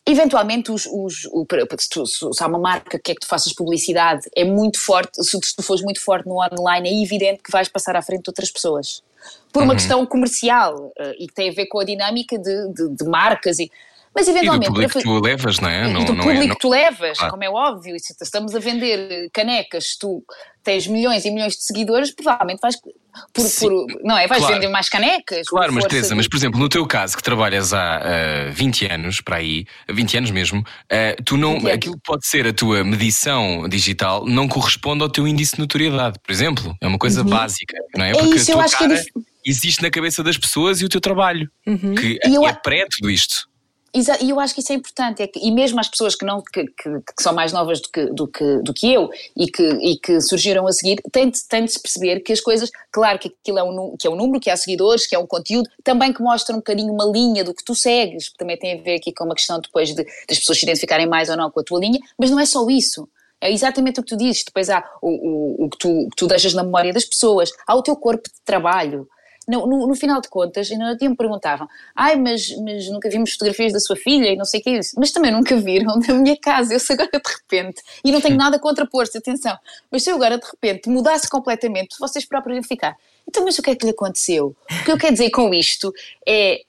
eventualmente os, os, o, se, tu, se há uma marca que quer que tu faças publicidade é muito forte, se, se tu fores muito forte no online é evidente que vais passar à frente de outras pessoas por uma uhum. questão comercial uh, e que tem a ver com a dinâmica de, de, de marcas e mas eventualmente. E do público que tu levas, não é? E não, do não público é, não... que tu levas, como é óbvio. E se estamos a vender canecas, tu tens milhões e milhões de seguidores, provavelmente vais. Por, por não é? Vais claro. vender mais canecas. Claro, mas Teresa, de... mas por exemplo, no teu caso, que trabalhas há uh, 20 anos, para aí, 20 anos mesmo, uh, tu não. Aquilo que pode ser a tua medição digital não corresponde ao teu índice de notoriedade, por exemplo. É uma coisa uhum. básica, não é? é Porque isso, eu acho que é dif... existe na cabeça das pessoas e o teu trabalho, uhum. que é, eu... é pré tudo isto. E eu acho que isso é importante, é que, e mesmo as pessoas que, não, que, que, que, são mais novas do que, do que, do que eu e que, e que surgiram a seguir, têm de, se perceber que as coisas, claro que aquilo é um, que é um número, que há seguidores, que é um conteúdo, também que mostra um bocadinho uma linha do que tu segues, também tem a ver aqui com uma questão depois de, das pessoas se identificarem mais ou não com a tua linha, mas não é só isso. É exatamente o que tu dizes. Depois há o, o, o, que tu, que tu deixas na memória das pessoas, há o teu corpo de trabalho, no, no, no, final de contas, ainda no dia me perguntavam: ai, mas, mas nunca vimos fotografias da sua filha e não sei o que é isso. Mas também nunca viram da minha casa. Eu sei agora de repente, e não tenho nada contra pôr-se, atenção, mas se eu agora de repente mudasse completamente, vocês próprios iam ficar. Então, mas o que é que lhe aconteceu? O que eu quero dizer com isto é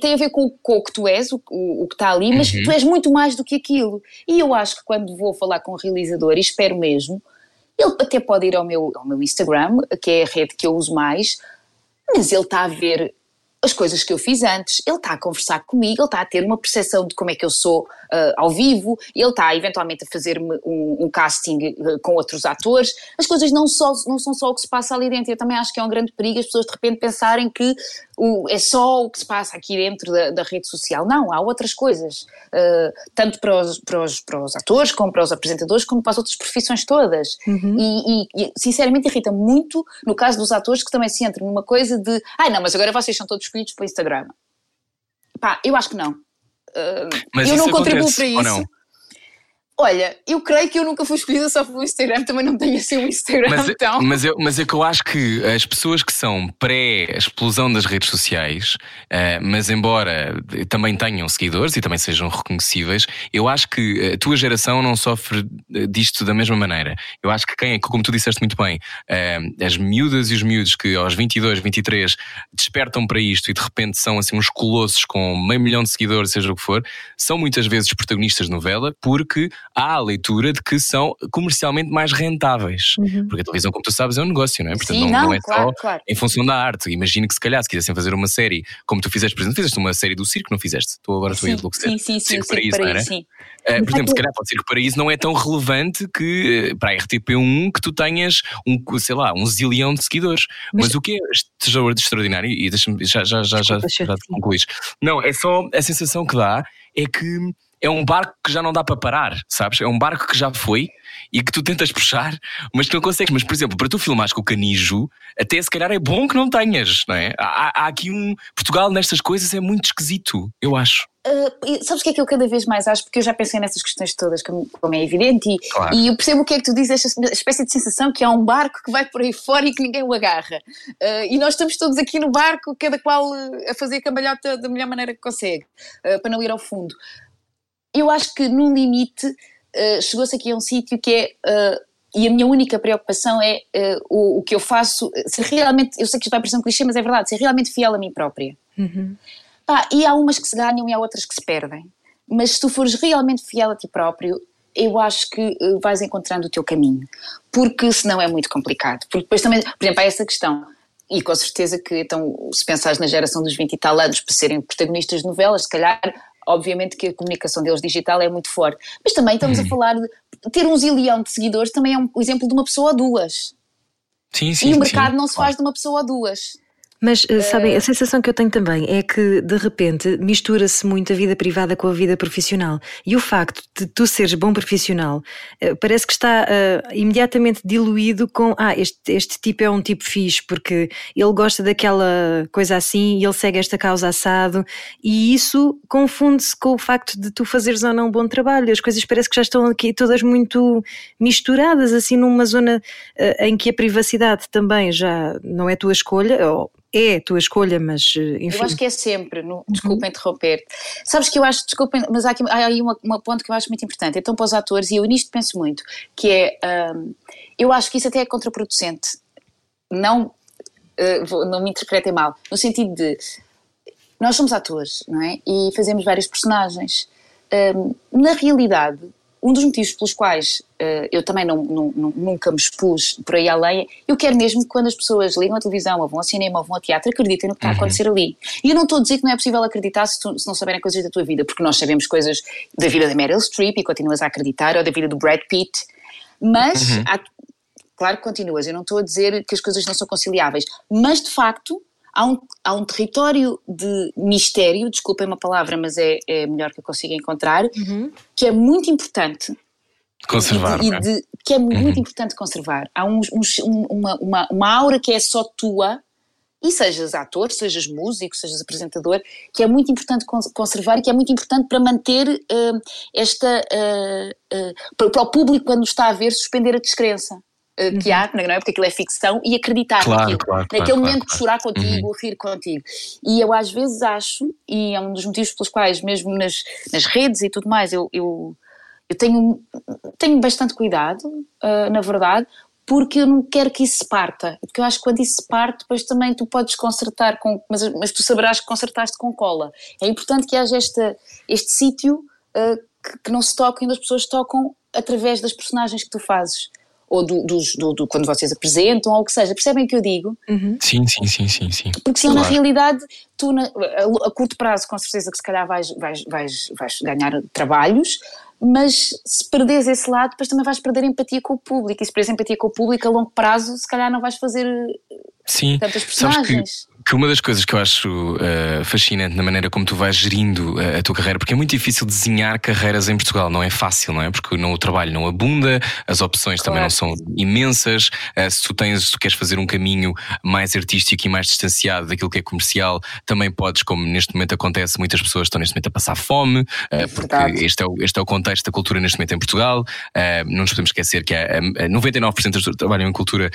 tem a ver com, com, o que tu és, o, o, o que está ali, mas uhum. tu és muito mais do que aquilo. E eu acho que quando vou falar com o realizador, e espero mesmo, ele até pode ir ao meu, ao meu Instagram, que é a rede que eu uso mais, mas ele está a ver as coisas que eu fiz antes, ele está a conversar comigo, ele está a ter uma percepção de como é que eu sou uh, ao vivo, ele está eventualmente a fazer-me um, um, casting uh, com outros atores. As coisas não, só, não são só o que se passa ali dentro, eu também acho que é um grande perigo as pessoas de repente pensarem que o, é só o que se passa aqui dentro da, da rede social. Não, há outras coisas, uh, tanto para os, para, os, para os atores, como para os apresentadores, como para as outras profissões todas. Uhum. E, e, e, sinceramente irrita muito, no caso dos atores, que também se entram numa coisa de ai ah, não, mas agora vocês são todos escolhidos para o Instagram. Pá, eu acho que não. Uh, eu não contribuo para isso. Olha, eu creio que eu nunca fui escolhida só pelo Instagram, também não tenho assim um Instagram mas, então. Mas, eu, mas é que eu acho que as pessoas que são pré-explosão das redes sociais, uh, mas embora também tenham seguidores e também sejam reconhecíveis, eu acho que a tua geração não sofre eh, disto da mesma maneira. Eu acho que quem, como tu disseste muito bem, uh, as miúdas e os miúdos que aos 22, 23 despertam para isto e de repente são assim uns colossos com meio milhão de seguidores, seja o que for, são muitas vezes protagonistas de novela porque há a leitura de que são comercialmente mais rentáveis. Uhum. Porque a televisão, como tu sabes, é um negócio, não é? Portanto, Sim, não, não, é claro, só claro. em função da arte. Imagino que se calhar, se quisessem fazer uma série, como tu fizeste, por exemplo, fizeste uma série do circo, não fizeste? Estou agora estou a enlouquecer. Sim, sim, sim. Circo Paraíso, não era? Sim. Uh, por exemplo, se calhar para o Circo Paraíso não é tão relevante que uh, para a RTP1 que tu tenhas um, sei lá, um zilhão de seguidores. Mas, Mas o que é extraordinário, e deixa-me já, já, já, já, já, já concluís. Não, é só a sensação que dá é que é um barco que já não dá para parar, sabes? É um barco que já foi e que tu tentas puxar, mas que não consegues. Mas, por exemplo, para tu filmares com o canijo, até se calhar é bom que não tenhas, não é? Há, há aqui um. Portugal nestas coisas é muito esquisito, eu acho. Uh, sabes o que é que eu cada vez mais acho? Porque eu já pensei nessas questões todas, como, como é evidente, e, claro. e, eu percebo o que é que tu dizes, esta espécie de sensação que há um barco que vai por aí fora e que ninguém o agarra. Uh, e nós estamos todos aqui no barco, cada qual uh, a fazer a cambalhota da melhor maneira que consegue, para não ir ao fundo eu acho que no limite uh, chegou-se aqui a um sítio que é. Uh, e a minha única preocupação é uh, o, o, que eu faço, se realmente, eu sei que isto vai parecer um clichê, mas é verdade, ser realmente fiel a mim própria. Uhum. Pá, e há umas que se ganham e há outras que se perdem. Mas se tu fores realmente fiel a ti próprio, eu acho que vais encontrando o teu caminho. Porque senão é muito complicado. Porque depois também, por exemplo, há essa questão. E com certeza que, então, se pensares na geração dos 20 e tal anos para serem protagonistas de novelas, se calhar obviamente que a comunicação deles digital é muito forte, mas também estamos uhum. a falar de ter um zilhão de seguidores também é um exemplo de uma pessoa ou duas. Sim, sim, e o mercado sim, não se faz de uma pessoa ou duas. Mas, uh, sabem, a sensação que eu tenho também é que, de repente, mistura-se muito a vida privada com a vida profissional. E o facto de tu seres bom profissional uh, parece que está uh, imediatamente diluído com ah, este, este tipo é um tipo fixe, porque ele gosta daquela coisa assim e ele segue esta causa assado. E isso confunde-se com o facto de tu fazeres ou não um bom trabalho. As coisas parece que já estão aqui todas muito misturadas, assim, numa zona em que a privacidade também já não é tua escolha, ou é a tua escolha, mas enfim. Eu acho que é sempre, no, desculpa uhum. interromper. Sabes que eu acho, desculpa, mas há, aqui, há aí uma, uma ponto que eu acho muito importante. Então, para os atores, e eu nisto penso muito, que é, um, eu acho que isso até é contraproducente. Não, uh, não me interpretem mal, no sentido de, nós somos atores, não é? E fazemos várias personagens. Um, na realidade, um dos motivos pelos quais uh, eu também não, não, nunca me expus por aí além, eu quero mesmo que quando as pessoas ligam à televisão, ou vão ao cinema, ou vão ao teatro, acreditem no que está a uhum. acontecer ali. E eu não estou a dizer que não é possível acreditar se, tu, se, não saberem coisas da tua vida, porque nós sabemos coisas da vida da Meryl Streep e continuas a acreditar, ou da vida do Brad Pitt, mas, uhum. há, claro que continuas, eu não estou a dizer que as coisas não são conciliáveis, mas de facto há um, há um território de mistério, desculpem uma palavra, mas é, é melhor que eu consiga encontrar, uhum. que é muito importante. Conservar. E de, e de, que é muito uhum. importante conservar. Há um, um, uma, uma, uma aura que é só tua, e sejas ator, sejas músico, sejas apresentador, que é muito importante conservar e que é muito importante para manter uh, esta. Uh, uh, para, para, o público, quando está a ver, suspender a descrença. Uh, que há, não é? Porque aquilo é ficção, e acreditar claro, naquilo, claro, naquele claro, momento claro, de chorar contigo, uhum. rir contigo. E eu às vezes acho, e é um dos motivos pelos quais, mesmo nas, nas redes e tudo mais, eu, eu, eu tenho, tenho bastante cuidado, uh, na verdade, porque eu não quero que isso se parta. Porque eu acho que quando isso se parte, depois também tu podes consertar, com, mas, mas tu saberás que consertaste com cola. É importante que haja esta, este sítio uh, que, que não se toque, onde as pessoas tocam através das personagens que tu fazes ou do, do, do, quando vocês apresentam, ou o que seja. Percebem o que eu digo? Uhum. Sim, sim, sim, sim, sim. Porque senão, claro. na realidade, tu na, a, a, curto prazo, com certeza que se calhar vais, vais, vais, vais ganhar trabalhos, mas se perderes esse lado, depois também vais perder empatia com o público. E se perderes empatia com o público a longo prazo, se calhar não vais fazer Sim. tantas personagens que uma das coisas que eu acho uh, fascinante na maneira como tu vais gerindo a, a, tua carreira, porque é muito difícil desenhar carreiras em Portugal, não é fácil, não é? Porque não, o trabalho não abunda, as opções claro. também não são imensas. Uh, se tu tens, se tu queres fazer um caminho mais artístico e mais distanciado daquilo que é comercial, também podes, como neste momento acontece, muitas pessoas estão neste momento a passar fome, uh, é porque este é, o, este é o contexto da cultura neste momento em Portugal. não nos podemos esquecer que há, 99% das que trabalham em cultura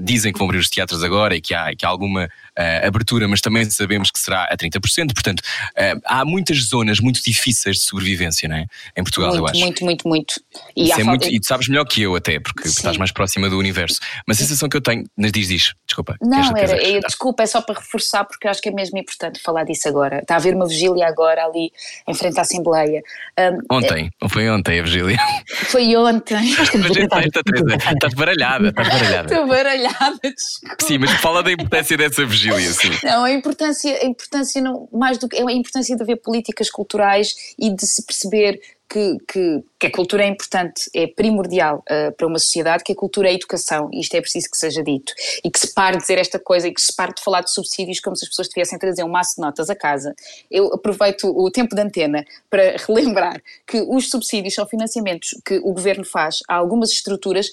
dizem que vão abrir os teatros agora e que há, que há alguma uh, abertura, mas também sabemos que será a 30%. Portanto, uh, há muitas zonas muito difíceis de sobrevivência, não é? Em Portugal, muito, eu acho. Muito, muito, muito. E, é muito, e tu sabes melhor que eu, até, porque Sim. estás mais próxima do universo. Mas a sensação que eu tenho. Mas diz, diz, desculpa. Não, era, é, desculpa, é só para reforçar, porque eu acho que é mesmo importante falar disso agora. Está a haver uma vigília agora ali em frente à Assembleia. Um, ontem, é, foi ontem a vigília? Foi ontem. Estás baralhada, estás baralhada. Estou baralhada, desculpa. Sim, mas fala da importância dessa vigília vigília, sim. Não, a importância, a importância não, mais do que a importância de haver políticas culturais e de se perceber que, que, que, a cultura é importante, é primordial uh, para uma sociedade, que a cultura é educação, e isto é preciso que seja dito. E que se pare de dizer esta coisa e que se pare de falar de subsídios como se as pessoas tivessem a trazer um maço de notas a casa. Eu aproveito o tempo de antena para relembrar que os subsídios são financiamentos que o governo faz a algumas estruturas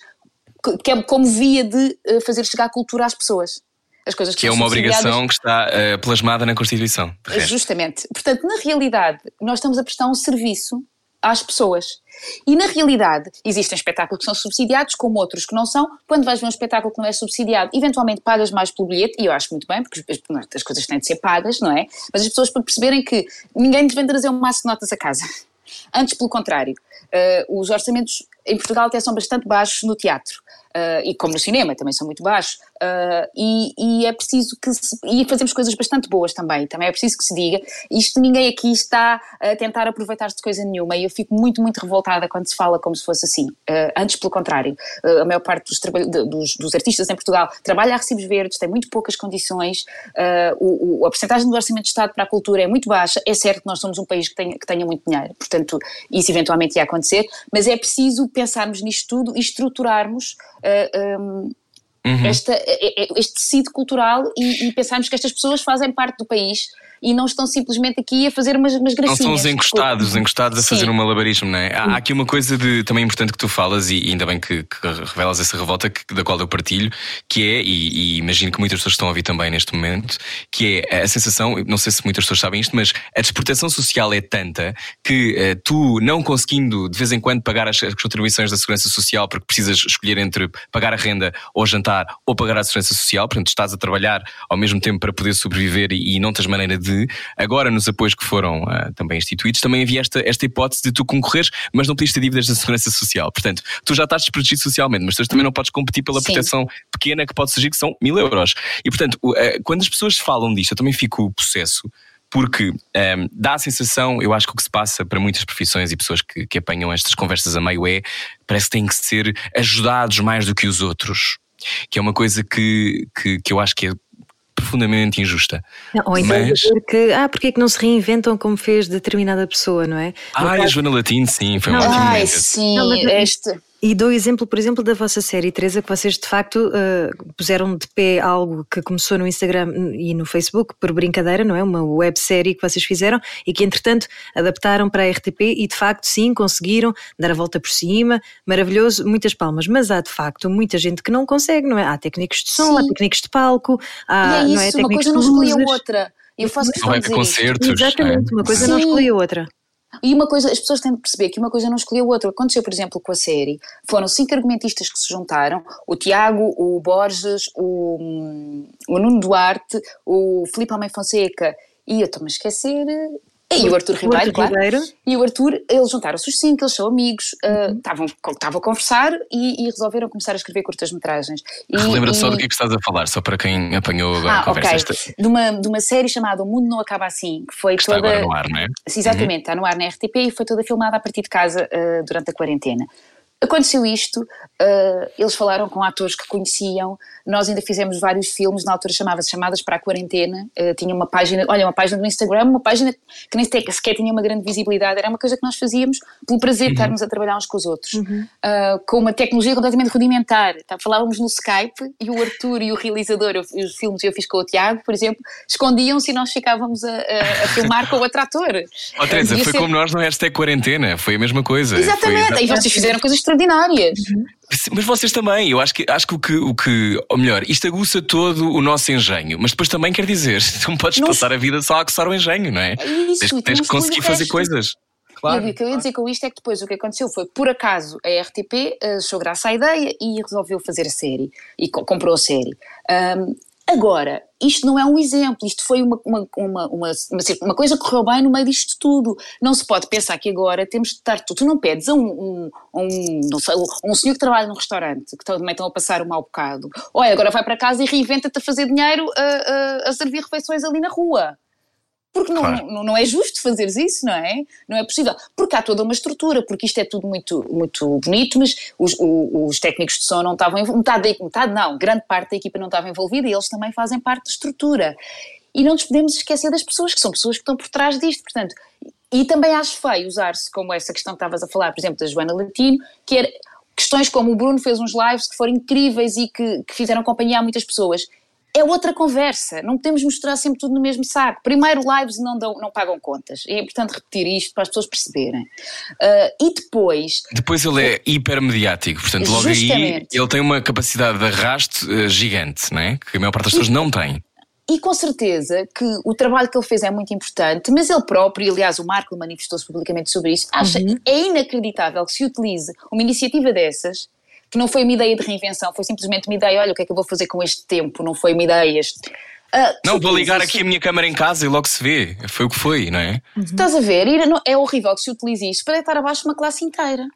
que é como via de uh, fazer chegar a cultura às pessoas as coisas que, que é uma obrigação que está uh, plasmada na Constituição. Justamente. Portanto, na realidade, nós estamos a prestar um serviço às pessoas. E na realidade, existem espetáculos que são subsidiados, como outros que não são. Quando vais ver um espetáculo que não é subsidiado, eventualmente pagas mais pelo bilhete, e eu acho muito bem, porque as coisas têm de ser pagas, não é? Mas as pessoas para perceberem que ninguém deve trazer um maço de notas a casa. Antes, pelo contrário, uh, os orçamentos em Portugal até são bastante baixos no teatro. Uh, e como no cinema também são muito baixos, uh, e, e, é preciso que se, e fazemos coisas bastante boas também, também é preciso que se diga, isto ninguém aqui está a tentar aproveitar-se de coisa nenhuma e eu fico muito, muito revoltada quando se fala como se fosse assim, uh, antes pelo contrário, a maior parte dos, dos, dos, artistas em Portugal trabalha a recibos verdes, tem muito poucas condições, o, o, a porcentagem do orçamento de Estado para a cultura é muito baixa, é certo que nós somos um país que tenha, que tenha muito dinheiro, portanto isso eventualmente ia acontecer, mas é preciso pensarmos nisto tudo e estruturarmos uh, um, uhum. esta, este tecido cultural e, e pensarmos que estas pessoas fazem parte do país e não estão simplesmente aqui a fazer umas, umas gracinhas. Não são os encostados, encostados a fazer Sim. um malabarismo, não é? Há, há, aqui uma coisa de, também importante que tu falas, e ainda bem que, que revelas essa revolta que, da qual eu partilho, que é, e, e, imagino que muitas pessoas estão a ouvir também neste momento, que é a sensação, não sei se muitas pessoas sabem isto, mas a desproteção social é tanta que uh, tu, não conseguindo de vez em quando pagar as, as contribuições da Segurança Social, porque precisas escolher entre pagar a renda ou jantar ou pagar a Segurança Social, portanto estás a trabalhar ao mesmo tempo para poder sobreviver e, e não tens maneira de de, agora nos apoios que foram uh, também instituídos, também havia esta, esta hipótese de tu concorreres, mas não podias ter dívidas da Segurança Social. Portanto, tu já estás desprotegido socialmente, mas tu também não podes competir pela Sim. proteção pequena que pode surgir, que são mil euros. E portanto, uh, quando as pessoas falam disto, eu também fico possesso porque um, ehm, dá a sensação, eu acho que o que se passa para muitas profissões e pessoas que, que apanham estas conversas a meio é parece que têm que ser ajudados mais do que os outros. Que é uma coisa que, que, que eu acho que é profundamente injusta. Não, ou então Mas... dizer que, ah, porque é que não se reinventam como fez determinada pessoa, não é? Ah, a Joana Latino, sim, foi um ótimo Ai, sim, não, este... E dou exemplo, por exemplo, da vossa série, Teresa, que vocês de facto uh, puseram de pé algo que começou no Instagram e no Facebook por brincadeira, não é? Uma websérie que vocês fizeram e que, entretanto, adaptaram para a RTP e de facto, sim, conseguiram dar a volta por cima, maravilhoso, muitas palmas. Mas há de facto muita gente que não consegue, não é? Há técnicos de som, sim. há técnicos de palco, há, e é isso, não é? uma coisa não exclui a outra. Eu faço questão de dizer concertos, Exatamente, é? uma coisa sim. não exclui a outra. E uma coisa, as pessoas têm de perceber que uma coisa não escolheu a outra. Aconteceu, por exemplo, com a série. Foram cinco argumentistas que se juntaram: o Tiago, o Borges, o, o Nuno Duarte, o Filipe Almeida Fonseca e eu estou-me a esquecer e o Arthur Ribeiro, claro. Ribeiro. E o Arthur, eles juntaram-se os cinco, eles são amigos, uh, estavam uh, a conversar e, e, resolveram começar a escrever curtas-metragens. Lembra só do que é que estás a falar, só para quem apanhou agora ah, a conversa. Okay. De, uma, de uma série chamada O Mundo Não Acaba Assim, que foi que toda. Está agora no ar, não é? Exatamente, uhum. está no ar na RTP e foi toda filmada a partir de casa uh, durante a quarentena. Aconteceu isto, uh, eles falaram com atores que conheciam, nós ainda fizemos vários filmes, na altura chamava-se Chamadas para a Quarentena, uh, tinha uma página, olha, uma página no Instagram, uma página que nem sequer, sequer tinha uma grande visibilidade, era uma coisa que nós fazíamos pelo prazer de uhum. estarmos a trabalhar uns com os outros, uhum. uh, com uma tecnologia completamente rudimentar. Tá, falávamos no Skype e o Arthur e o realizador, eu, os filmes eu fiz com o Tiago, por exemplo, escondiam-se e nós ficávamos a, a, a filmar com o outro ator. Oh, Teresa, foi ser... como nós no hashtag quarentena, foi a mesma coisa. Exatamente, exatamente. e vocês fizeram coisas extraordinárias. Mas vocês também, eu acho que, acho que o que, o que, ou melhor, isto aguça todo o nosso engenho, mas depois também quer dizer, não podes não passar a vida só a aguçar o engenho, não é? É isso, tens, tens que conseguir fazer coisas. Claro. E o que eu ia dizer com isto é que depois o que aconteceu foi, por acaso, a RTP uh, achou graça à ideia e resolveu fazer a série, e co comprou a série. Um, Agora, isto não é um exemplo, isto foi uma, uma, uma, uma, uma coisa que correu bem no meio disto tudo. Não se pode pensar que agora temos de estar. Tu, tu não pedes a um, um, um, não sei, um senhor que trabalha num restaurante, que também estão a passar um mau bocado, olha, agora vai para casa e reinventa-te a fazer dinheiro a, a, a servir refeições ali na rua. Porque não, claro. não, não, é justo fazeres isso, não é? Não é possível. Porque há toda uma estrutura, porque isto é tudo muito, muito bonito, mas os, os, os técnicos de som não estavam metade, metade não, grande parte da equipa não estava envolvida e eles também fazem parte da estrutura. E não nos podemos esquecer das pessoas, que são pessoas que estão por trás disto, portanto. E também acho feio usar-se como essa questão que estavas a falar, por exemplo, da Joana Latino, que era questões como o Bruno fez uns lives que foram incríveis e que, que fizeram companhia a muitas pessoas é outra conversa. Não podemos mostrar sempre tudo no mesmo saco. Primeiro, lives não, dão, não pagam contas. É importante repetir isto para as pessoas perceberem. Uh, e depois. Depois ele é hipermediático, portanto, logo aí ele tem uma capacidade de arrasto uh, gigante, não é? que a maior parte das pessoas não tem. E com certeza que o trabalho que ele fez é muito importante, mas ele próprio, e aliás o Marco manifestou-se publicamente sobre isso, acha uhum. é inacreditável que se utilize uma iniciativa dessas que não foi uma ideia de reinvenção, foi simplesmente uma ideia, olha, o que é que eu vou fazer com este tempo, não foi uma ideia. Este... Uh, não, vou ligar aqui a minha câmara em casa e logo se vê. Foi o que foi, não é? Uhum. Estás a ver? É horrível que se utilize isto para deitar abaixo uma classe inteira.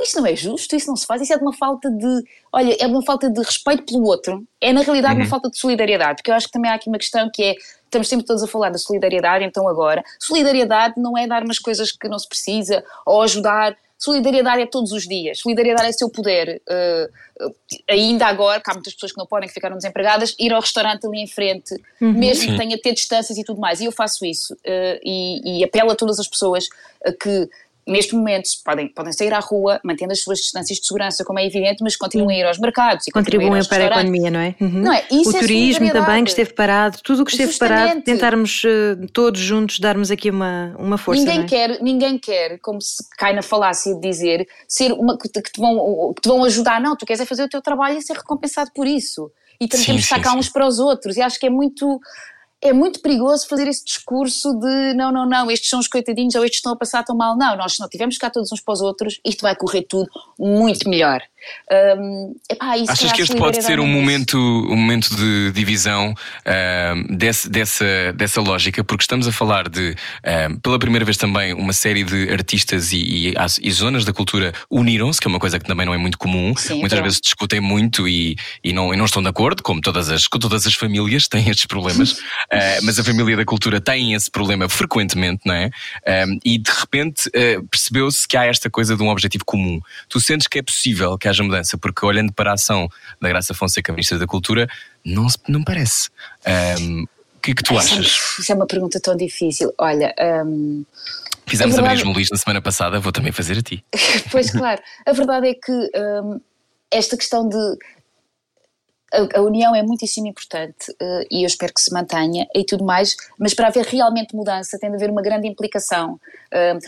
Isto não é justo, isso não se faz, isso é de uma falta de. Olha, é de uma falta de respeito pelo outro. É na realidade uhum. uma falta de solidariedade, porque eu acho que também há aqui uma questão que é. Estamos sempre todos a falar da solidariedade, então agora. Solidariedade não é dar umas coisas que não se precisa ou ajudar Solidariedade é todos os dias, solidariedade é seu poder. Uh, ainda agora, que há muitas pessoas que não podem, que ficaram desempregadas, ir ao restaurante ali em frente, uhum. mesmo Sim. que tenha ter distâncias e tudo mais. E eu faço isso uh, e, e apelo a todas as pessoas que neste momento podem, podem sair à rua, mantendo as suas distâncias de segurança, como é evidente, mas continuam a ir aos mercados e contribuem para a economia, não é? Uhum. não é? Isso o é turismo também que esteve parado, tudo o que esteve Justamente. parado, tentarmos uh, todos juntos darmos aqui uma, uma força. Ninguém é? quer, ninguém quer, como se cai na falácia de dizer, ser uma que te, vão, que te vão ajudar, não, tu queres é fazer o teu trabalho e ser recompensado por isso. E temos que estar cá uns para os outros. E acho que é muito é muito perigoso fazer esse discurso de não, não, não, estes são os coitadinhos ou estes estão a passar tão mal. Não, nós se não tivermos cá todos uns para os outros, isto vai correr tudo muito melhor. Um, epá, Achas que este pode ser um momento, um momento de divisão um, desse, dessa, dessa lógica? Porque estamos a falar de, um, pela primeira vez também, uma série de artistas e, e, e zonas da cultura uniram-se, que é uma coisa que também não é muito comum. Sim, Muitas é. vezes discutem muito e, e, não, e não estão de acordo, como todas as, todas as famílias têm estes problemas. Uh, mas a família da cultura tem esse problema frequentemente, não é? E de repente uh, percebeu-se que há esta coisa de um objetivo comum. Tu sentes que é possível que haja mudança, porque olhando para a ação da Graça Fonseca, Ministra da Cultura, não, não parece. Um, o que é que tu achas? Isso é uma pergunta tão difícil. Olha. Um, Fizemos a, verdade... a Maria Luís na semana passada, vou também fazer a ti. pois claro, a verdade é que um, esta questão de a, união é muitíssimo importante uh, e eu espero que se mantenha e tudo mais, mas para haver realmente mudança tem de haver uma grande implicação.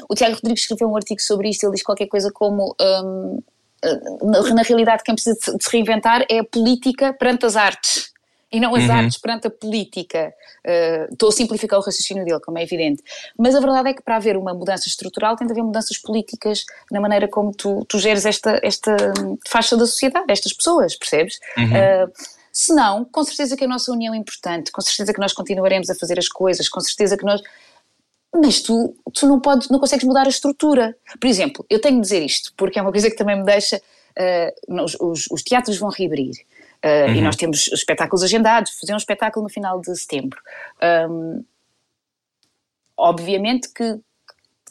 O Tiago Rodrigues escreveu um artigo sobre isto, ele diz qualquer coisa como. Um, na, na, realidade, quem precisa de, de se reinventar é a política perante as artes e não as uhum. artes perante a política. Uh, estou a simplificar o raciocínio dele, como é evidente. Mas a verdade é que para haver uma mudança estrutural tem de haver mudanças políticas na maneira como tu, tu geres esta, esta faixa da sociedade, estas pessoas, percebes? Uhum. Uh, se não, com certeza que a nossa união é importante, com certeza que nós continuaremos a fazer as coisas, com certeza que nós. Mas tu, tu não, podes, não consegues mudar a estrutura. Por exemplo, eu tenho de dizer isto, porque é uma coisa que também me deixa. Uh, os, os, os teatros vão reabrir. Uh, uhum. E nós temos espetáculos agendados, fazer um espetáculo no final de setembro. Um, obviamente que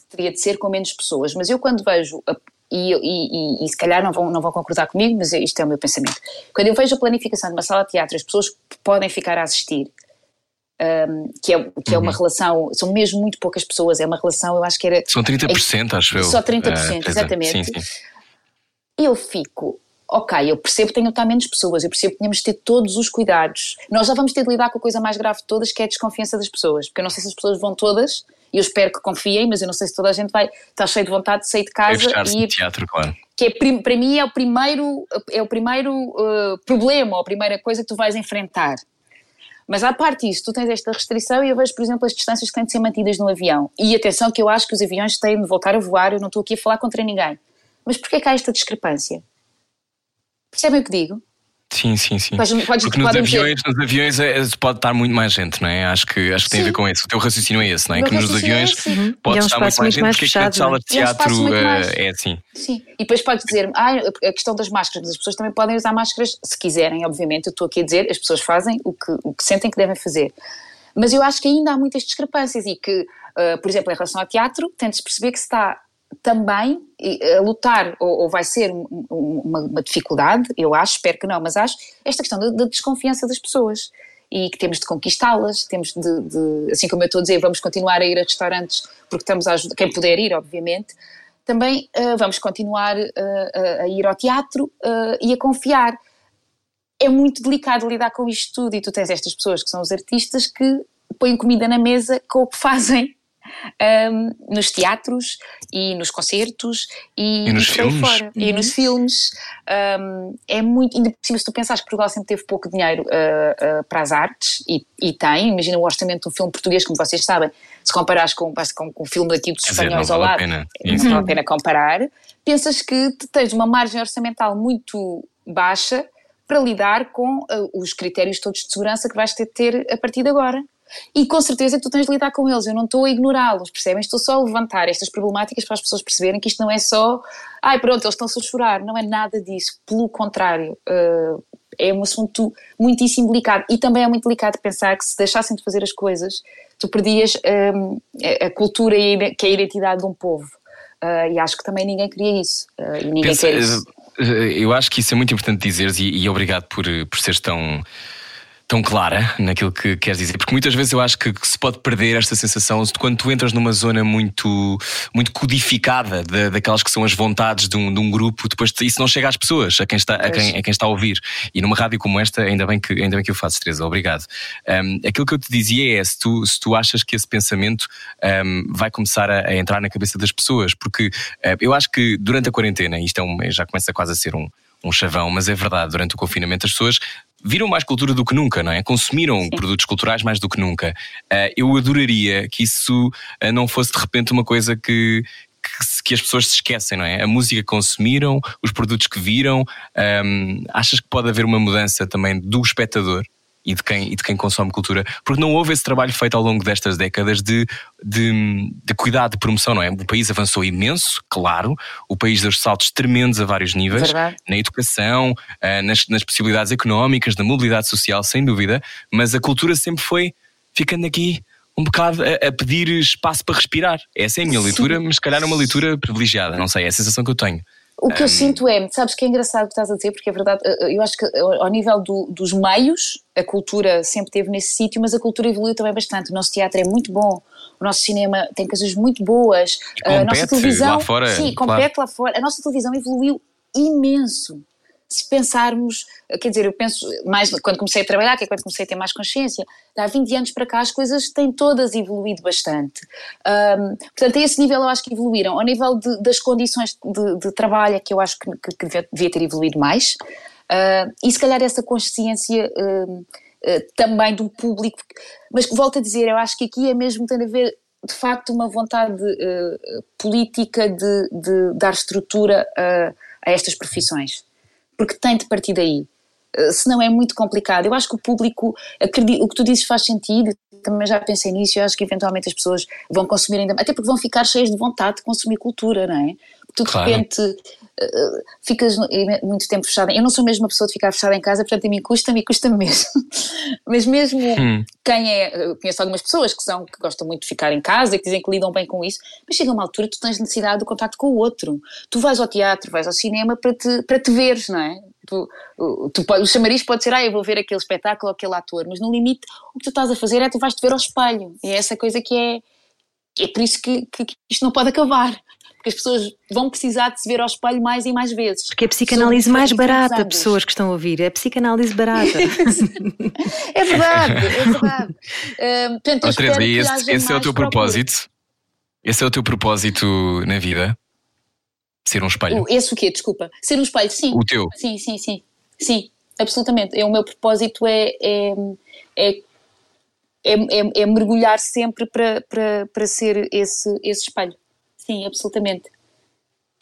teria de ser com menos pessoas, mas eu quando vejo, a, e, e, e, e, se calhar não vão, não vão concordar comigo, mas isto é o meu pensamento, quando eu vejo a planificação de uma sala de teatro, as pessoas podem ficar a assistir, um, que é, que uhum. é uma relação, são mesmo muito poucas pessoas, é uma relação, eu acho que era... São 30%, é, acho eu. Só 30%, uh, exatamente. Sim, sim. Eu fico ok, eu percebo que tenho que estar menos pessoas, eu percebo que temos de ter todos os cuidados. Nós já vamos ter de lidar com a coisa mais grave de todas, que é a desconfiança das pessoas, porque eu não sei se as pessoas vão todas, e eu espero que confiem, mas eu não sei se toda a gente vai estar cheio de vontade de sair de casa e ir. teatro, claro. Que é, para mim é o primeiro, é o primeiro uh, problema, ou a primeira coisa que tu vais enfrentar. Mas à parte disso, tu tens esta restrição e eu vejo, por exemplo, as distâncias que têm de ser mantidas no avião. E atenção que eu acho que os aviões têm de voltar a voar, eu não estou aqui a falar contra ninguém. Mas porquê que há esta discrepância? Percebem o que digo? Sim, sim, sim. Podes, Porque nos aviões, nos aviões é, pode estar muito mais gente, não é? Acho que, acho que tem sim. a ver com isso. O teu raciocínio é esse, não é? que nos aviões é pode é um estar muito mais gente, mais porque fechado, a sala de teatro é, é assim. Sim, e depois podes dizer ah, a questão das máscaras, mas as pessoas também podem usar máscaras se quiserem, obviamente. Eu estou aqui a dizer, as pessoas fazem o que, o que sentem que devem fazer. Mas eu acho que ainda há muitas discrepâncias e que, uh, por exemplo, em relação ao teatro, tem-de perceber que se está também a lutar, ou, ou vai ser uma, uma, dificuldade, eu acho, espero que não, mas acho, esta questão da, desconfiança das pessoas. E que temos de conquistá-las, temos de, de, assim como eu estou a dizer, vamos continuar a ir a restaurantes porque estamos a ajudar, quem puder ir, obviamente, também uh, vamos continuar uh, a ir ao teatro uh, e a confiar. É muito delicado lidar com isto tudo e tu tens estas pessoas que são os artistas que põem comida na mesa com o que fazem um, nos teatros e nos concertos e, e nos filmes. Fora. Uhum. E nos filmes. Um, é muito. Ainda por cima, se tu pensares que Portugal sempre teve pouco dinheiro uh, uh, para as artes, e, e, tem, imagina o orçamento de um filme português, como vocês sabem, se comparares com, com, com o filme daqui dos espanhóis dizer, ao lado, pena. não vale a pena comparar. Pensas que tens uma margem orçamental muito baixa para lidar com uh, os critérios todos de segurança que vais ter de ter a partir de agora. E com certeza tu tens de lidar com eles, eu não estou a ignorá-los, percebem? Estou só a levantar estas problemáticas para as pessoas perceberem que isto não é só, ai pronto, eles estão-se a chorar, não é nada disso, pelo contrário, uh, é um assunto muitíssimo delicado e também é muito delicado pensar que se deixassem de fazer as coisas, tu perdias um, a cultura e que é a identidade de um povo. Uh, e acho que também ninguém queria isso. Uh, e ninguém Pensa, quer isso. Eu acho que isso é muito importante dizer e, e obrigado por, por seres tão tão clara naquilo que queres dizer, porque muitas vezes eu acho que se pode perder esta sensação de quando tu entras numa zona muito, muito codificada de, daquelas que são as vontades de um, de um, grupo, depois isso não chega às pessoas, a quem, está, a, quem, a quem está a ouvir. E numa rádio como esta, ainda bem que, ainda bem que eu faço, Teresa, obrigado. Um, aquilo que eu te dizia é se tu, se tu achas que esse pensamento um, vai começar a, a, entrar na cabeça das pessoas, porque eu acho que durante a quarentena, isto é um, já começa quase a ser um, um chavão, mas é verdade, durante o confinamento as pessoas viram mais cultura do que nunca, não é? Consumiram Sim. produtos culturais mais do que nunca. Uh, eu adoraria que isso uh, não fosse de repente uma coisa que, que, que, as pessoas se esquecem, não é? A música que consumiram, os produtos que viram. Um, achas que pode haver uma mudança também do espectador? E de quem, e de quem consome cultura, porque não houve esse trabalho feito ao longo destas décadas de, de, de cuidado, de promoção, não é? O país avançou imenso, claro, o país deu saltos tremendos a vários níveis, Verdade. na educação, eh, nas, nas possibilidades económicas, na mobilidade social, sem dúvida, mas a cultura sempre foi ficando aqui um bocado a, a, pedir espaço para respirar. Essa é a minha Sim. leitura, mas se calhar é uma leitura privilegiada, não sei, é a sensação que eu tenho. O que um... eu sinto é, sabes que é engraçado o que estás a dizer, porque é verdade, eu acho que eh, ao nível do, dos meios, a cultura sempre teve nesse sítio, mas a cultura evoluiu também bastante. O nosso teatro é muito bom, o nosso cinema tem coisas muito boas, a nossa televisão. Lá fora, sim, compete claro. lá fora. A nossa televisão evoluiu imenso se pensarmos, quer dizer, eu penso mais quando comecei a trabalhar, que é quando comecei a ter mais consciência, há 20 anos para cá as coisas têm todas evoluído bastante. Um, portanto, a esse nível eu acho que evoluíram. Ao nível de, das condições de, de, trabalho é que eu acho que, que, que devia ter evoluído mais. Uh, e se calhar essa consciência uh, uh, também do público, mas volto a dizer, eu acho que aqui é mesmo tem a ver de facto uma vontade política de, de, dar estrutura a estas profissões porque tem de partir daí. Uh, senão é muito complicado. Eu acho que o público, acredita, o que tu dizes faz sentido, também já pensei nisso, eu acho que eventualmente as pessoas vão consumir ainda, até porque vão ficar cheias de vontade de consumir cultura, não é? tu de claro. repente uh, ficas muito tempo fechada. Eu não sou mesmo uma pessoa de ficar fechada em casa, portanto a mim custa-me e custa-me mesmo. Mas mesmo hum. quem é, conheço algumas pessoas que são, que gostam muito de ficar em casa e que dizem que lidam bem com isso, mas chega uma altura que tu tens necessidade do contacto com o outro. Tu vais ao teatro, vais ao cinema para te, para te veres, não é? Tu, tu, o chamariz pode ser, ah, eu vou ver aquele espetáculo, aquele ator, mas no limite o que tu estás a fazer é tu vais te ver ao espelho. E é essa coisa que é. É por isso que, que, que isto não pode acabar porque as pessoas vão precisar de se ver ao espelho mais e mais vezes. Porque é a psicanálise mais barata, pessoas que estão a ouvir, é a psicanálise barata. é verdade, é verdade. Uh, portanto, oh, Teresa, esse, esse é o teu propósito? Esse é o teu propósito na vida? Ser um espelho? Esse o quê? Desculpa. Ser um espelho, sim. O teu? Sim, sim, sim. Sim, absolutamente. É, o meu propósito é, é, é é, é, é, mergulhar sempre para, para, para ser esse, esse espelho. Sim, absolutamente.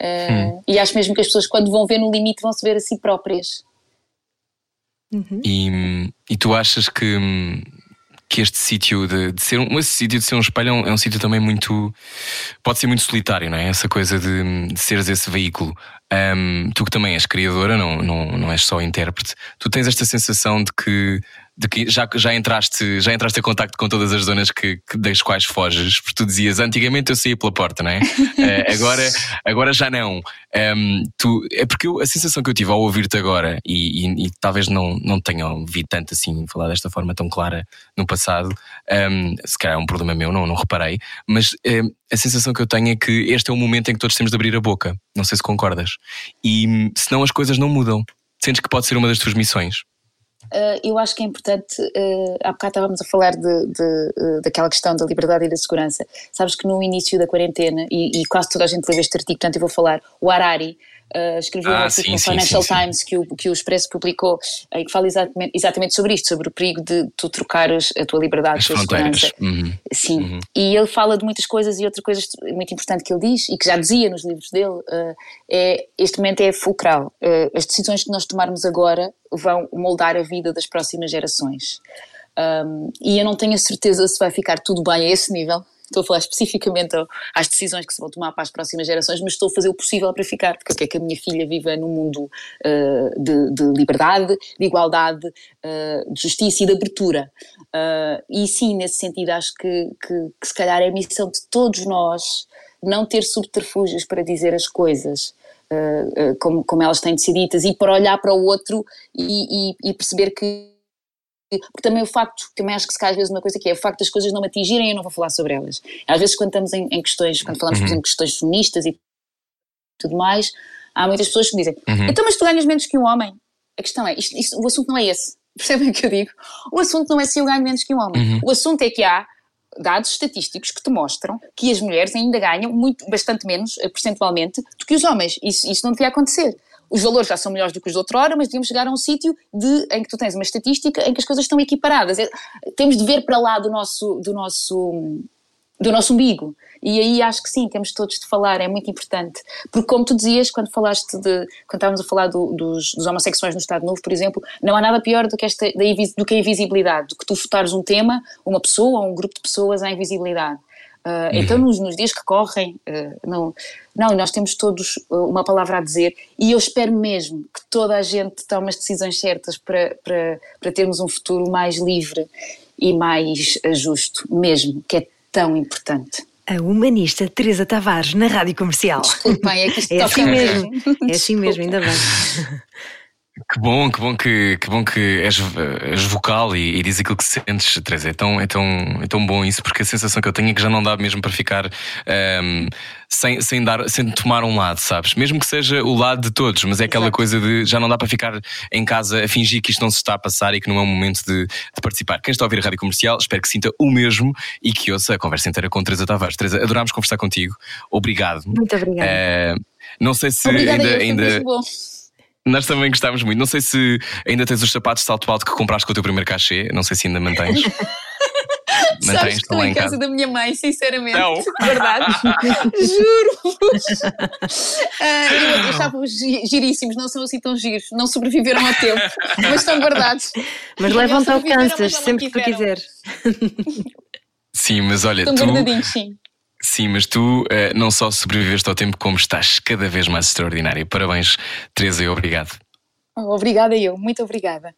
Uh, hum. E acho mesmo que as pessoas, quando vão ver no limite, vão se ver a si próprias. Uhum. E, e tu achas que, que este sítio de, de, ser um, esse sítio de ser um espelho é um, é um sítio também muito pode ser muito solitário, não é? Essa coisa de, de seres esse veículo. Um, tu que também és criadora, não, não, não és só intérprete, tu tens esta sensação de que de que já, já entraste já entraste em contacto com todas as zonas que, que, das quais foges, porque tu dizias antigamente eu saía pela porta, não é? uh, agora, agora já não. Um, tu, é porque eu, a sensação que eu tive ao ouvir-te agora, e, e, e, talvez não, não tenha ouvido tanto assim falar desta forma tão clara no passado, um, se calhar é um problema meu, não, não reparei, mas um, a sensação que eu tenho é que este é o momento em que todos temos de abrir a boca. Não sei se concordas. E senão as coisas não mudam. Sentes que pode ser uma das tuas missões? Uh, eu acho que é importante, uh, há bocado estávamos a falar de, de, uh, daquela questão da liberdade e da segurança. Sabes que no início da quarentena, e, e quase toda a gente leu este artigo, portanto eu vou falar, o Harari, uh, escreveu ah, um artigo no Financial sim, sim, Times que o, que o Expresso publicou e que fala exatamente, exatamente sobre isto, sobre o perigo de tu trocares a tua liberdade As pela segurança. Uhum. Sim, uhum. e ele fala de muitas coisas e outra coisa muito importante que ele diz e que já dizia nos livros dele uh, é este momento é fulcral. Uh, as decisões que nós tomarmos agora vão moldar a vida das próximas gerações. Um, e eu não tenho a certeza se vai ficar tudo bem a esse nível, estou a falar especificamente às decisões que se vão tomar para as próximas gerações, mas estou a fazer o possível para ficar, porque eu quero que a minha filha viva num mundo uh, de, de, liberdade, de igualdade, uh, de justiça e de abertura. Uh, e sim, nesse sentido, acho que, que, que se calhar é a missão de todos nós não ter subterfúgios para dizer as coisas. Uh, uh, como, como elas têm de ser ditas, e para olhar para o outro e, e, e perceber que porque também o facto, também acho que se cai às vezes uma coisa que é o facto das coisas não me atingirem eu não vou falar sobre elas. Às vezes quando estamos em, em questões, quando falamos por exemplo questões feministas e tudo mais, há muitas pessoas que dizem, então mas tu ganhas menos que um homem? A questão é, isto, isto, o assunto não é esse. Percebem o que eu digo? O assunto não é se eu ganho menos que um homem. O assunto é que há dados estatísticos que te mostram que as mulheres ainda ganham muito, bastante menos, eh, percentualmente, do que os homens. Isso, isso não devia acontecer. Os valores já são melhores do que os de outrora, mas devíamos chegar a um sítio de, em que tu tens uma estatística em que as coisas estão equiparadas. É, temos de ver para lá do nosso, do nosso, do nosso umbigo. E aí acho que sim, temos todos de falar, é muito importante. Porque, como tu dizias, quando falaste de. quando estávamos a falar do, dos, dos, homossexuais no Estado Novo, por exemplo, não há nada pior do que, esta, do que a invisibilidade, do que tu votares um tema, uma pessoa ou um grupo de pessoas à invisibilidade. Uh, então, nos, nos, dias que correm, uh, não, não, nós temos todos uma palavra a dizer e eu espero mesmo que toda a gente tome as decisões certas para, para, para termos um futuro mais livre e mais justo, mesmo, que é tão importante. A humanista Teresa Tavares na Rádio Comercial. Desculpem, é que isto é assim mesmo. É assim mesmo, ainda bem. Que bom, que bom que, que, bom que és, és vocal e, e diz aquilo que sentes, Teresa. É tão, é, tão, é tão bom isso, porque a sensação que eu tenho é que já não dá mesmo para ficar um, sem, sem, dar, sem tomar um lado, sabes? Mesmo que seja o lado de todos, mas é aquela Exato. coisa de já não dá para ficar em casa a fingir que isto não se está a passar e que não é o momento de, de participar. Quem está a ouvir a rádio comercial, espero que sinta o mesmo e que ouça a conversa inteira com Teresa Tavares. Teresa, adorámos conversar contigo. Obrigado. Muito obrigada. Uh, não sei se Obrigada ainda. ainda... Nós também gostámos muito. Não sei se ainda tens os sapatos de salto alto que compraste com o teu primeiro cachê. Não sei se ainda mantens. mantens estão em casa da minha mãe, sinceramente. Não. Verdade. Juro-vos. Uh, eu achava-os giríssimos, não são assim tão giros. Não sobreviveram ao tempo, mas estão guardados. Mas levam-te ao Kansas, sempre que tu quiseres. Sim, mas olha. Estão tu... guardadinhos, sim. Sim, mas tu uh, não só sobreviveste ao tempo, como estás cada vez mais extraordinária. Parabéns, Teresa, e obrigado. Obrigada eu, muito obrigada.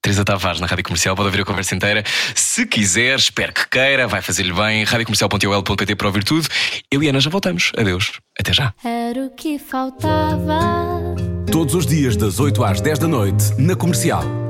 Teresa Tavares na Rádio Comercial, pode ouvir a conversa inteira. Se quiser, espero que queira, vai fazer-lhe bem. radiocomercial.ol.pt para ouvir tudo. Eu e Ana já voltamos. Adeus. Até já. Era o que faltava. Todos os dias, das 8 às 10 da noite, na Comercial.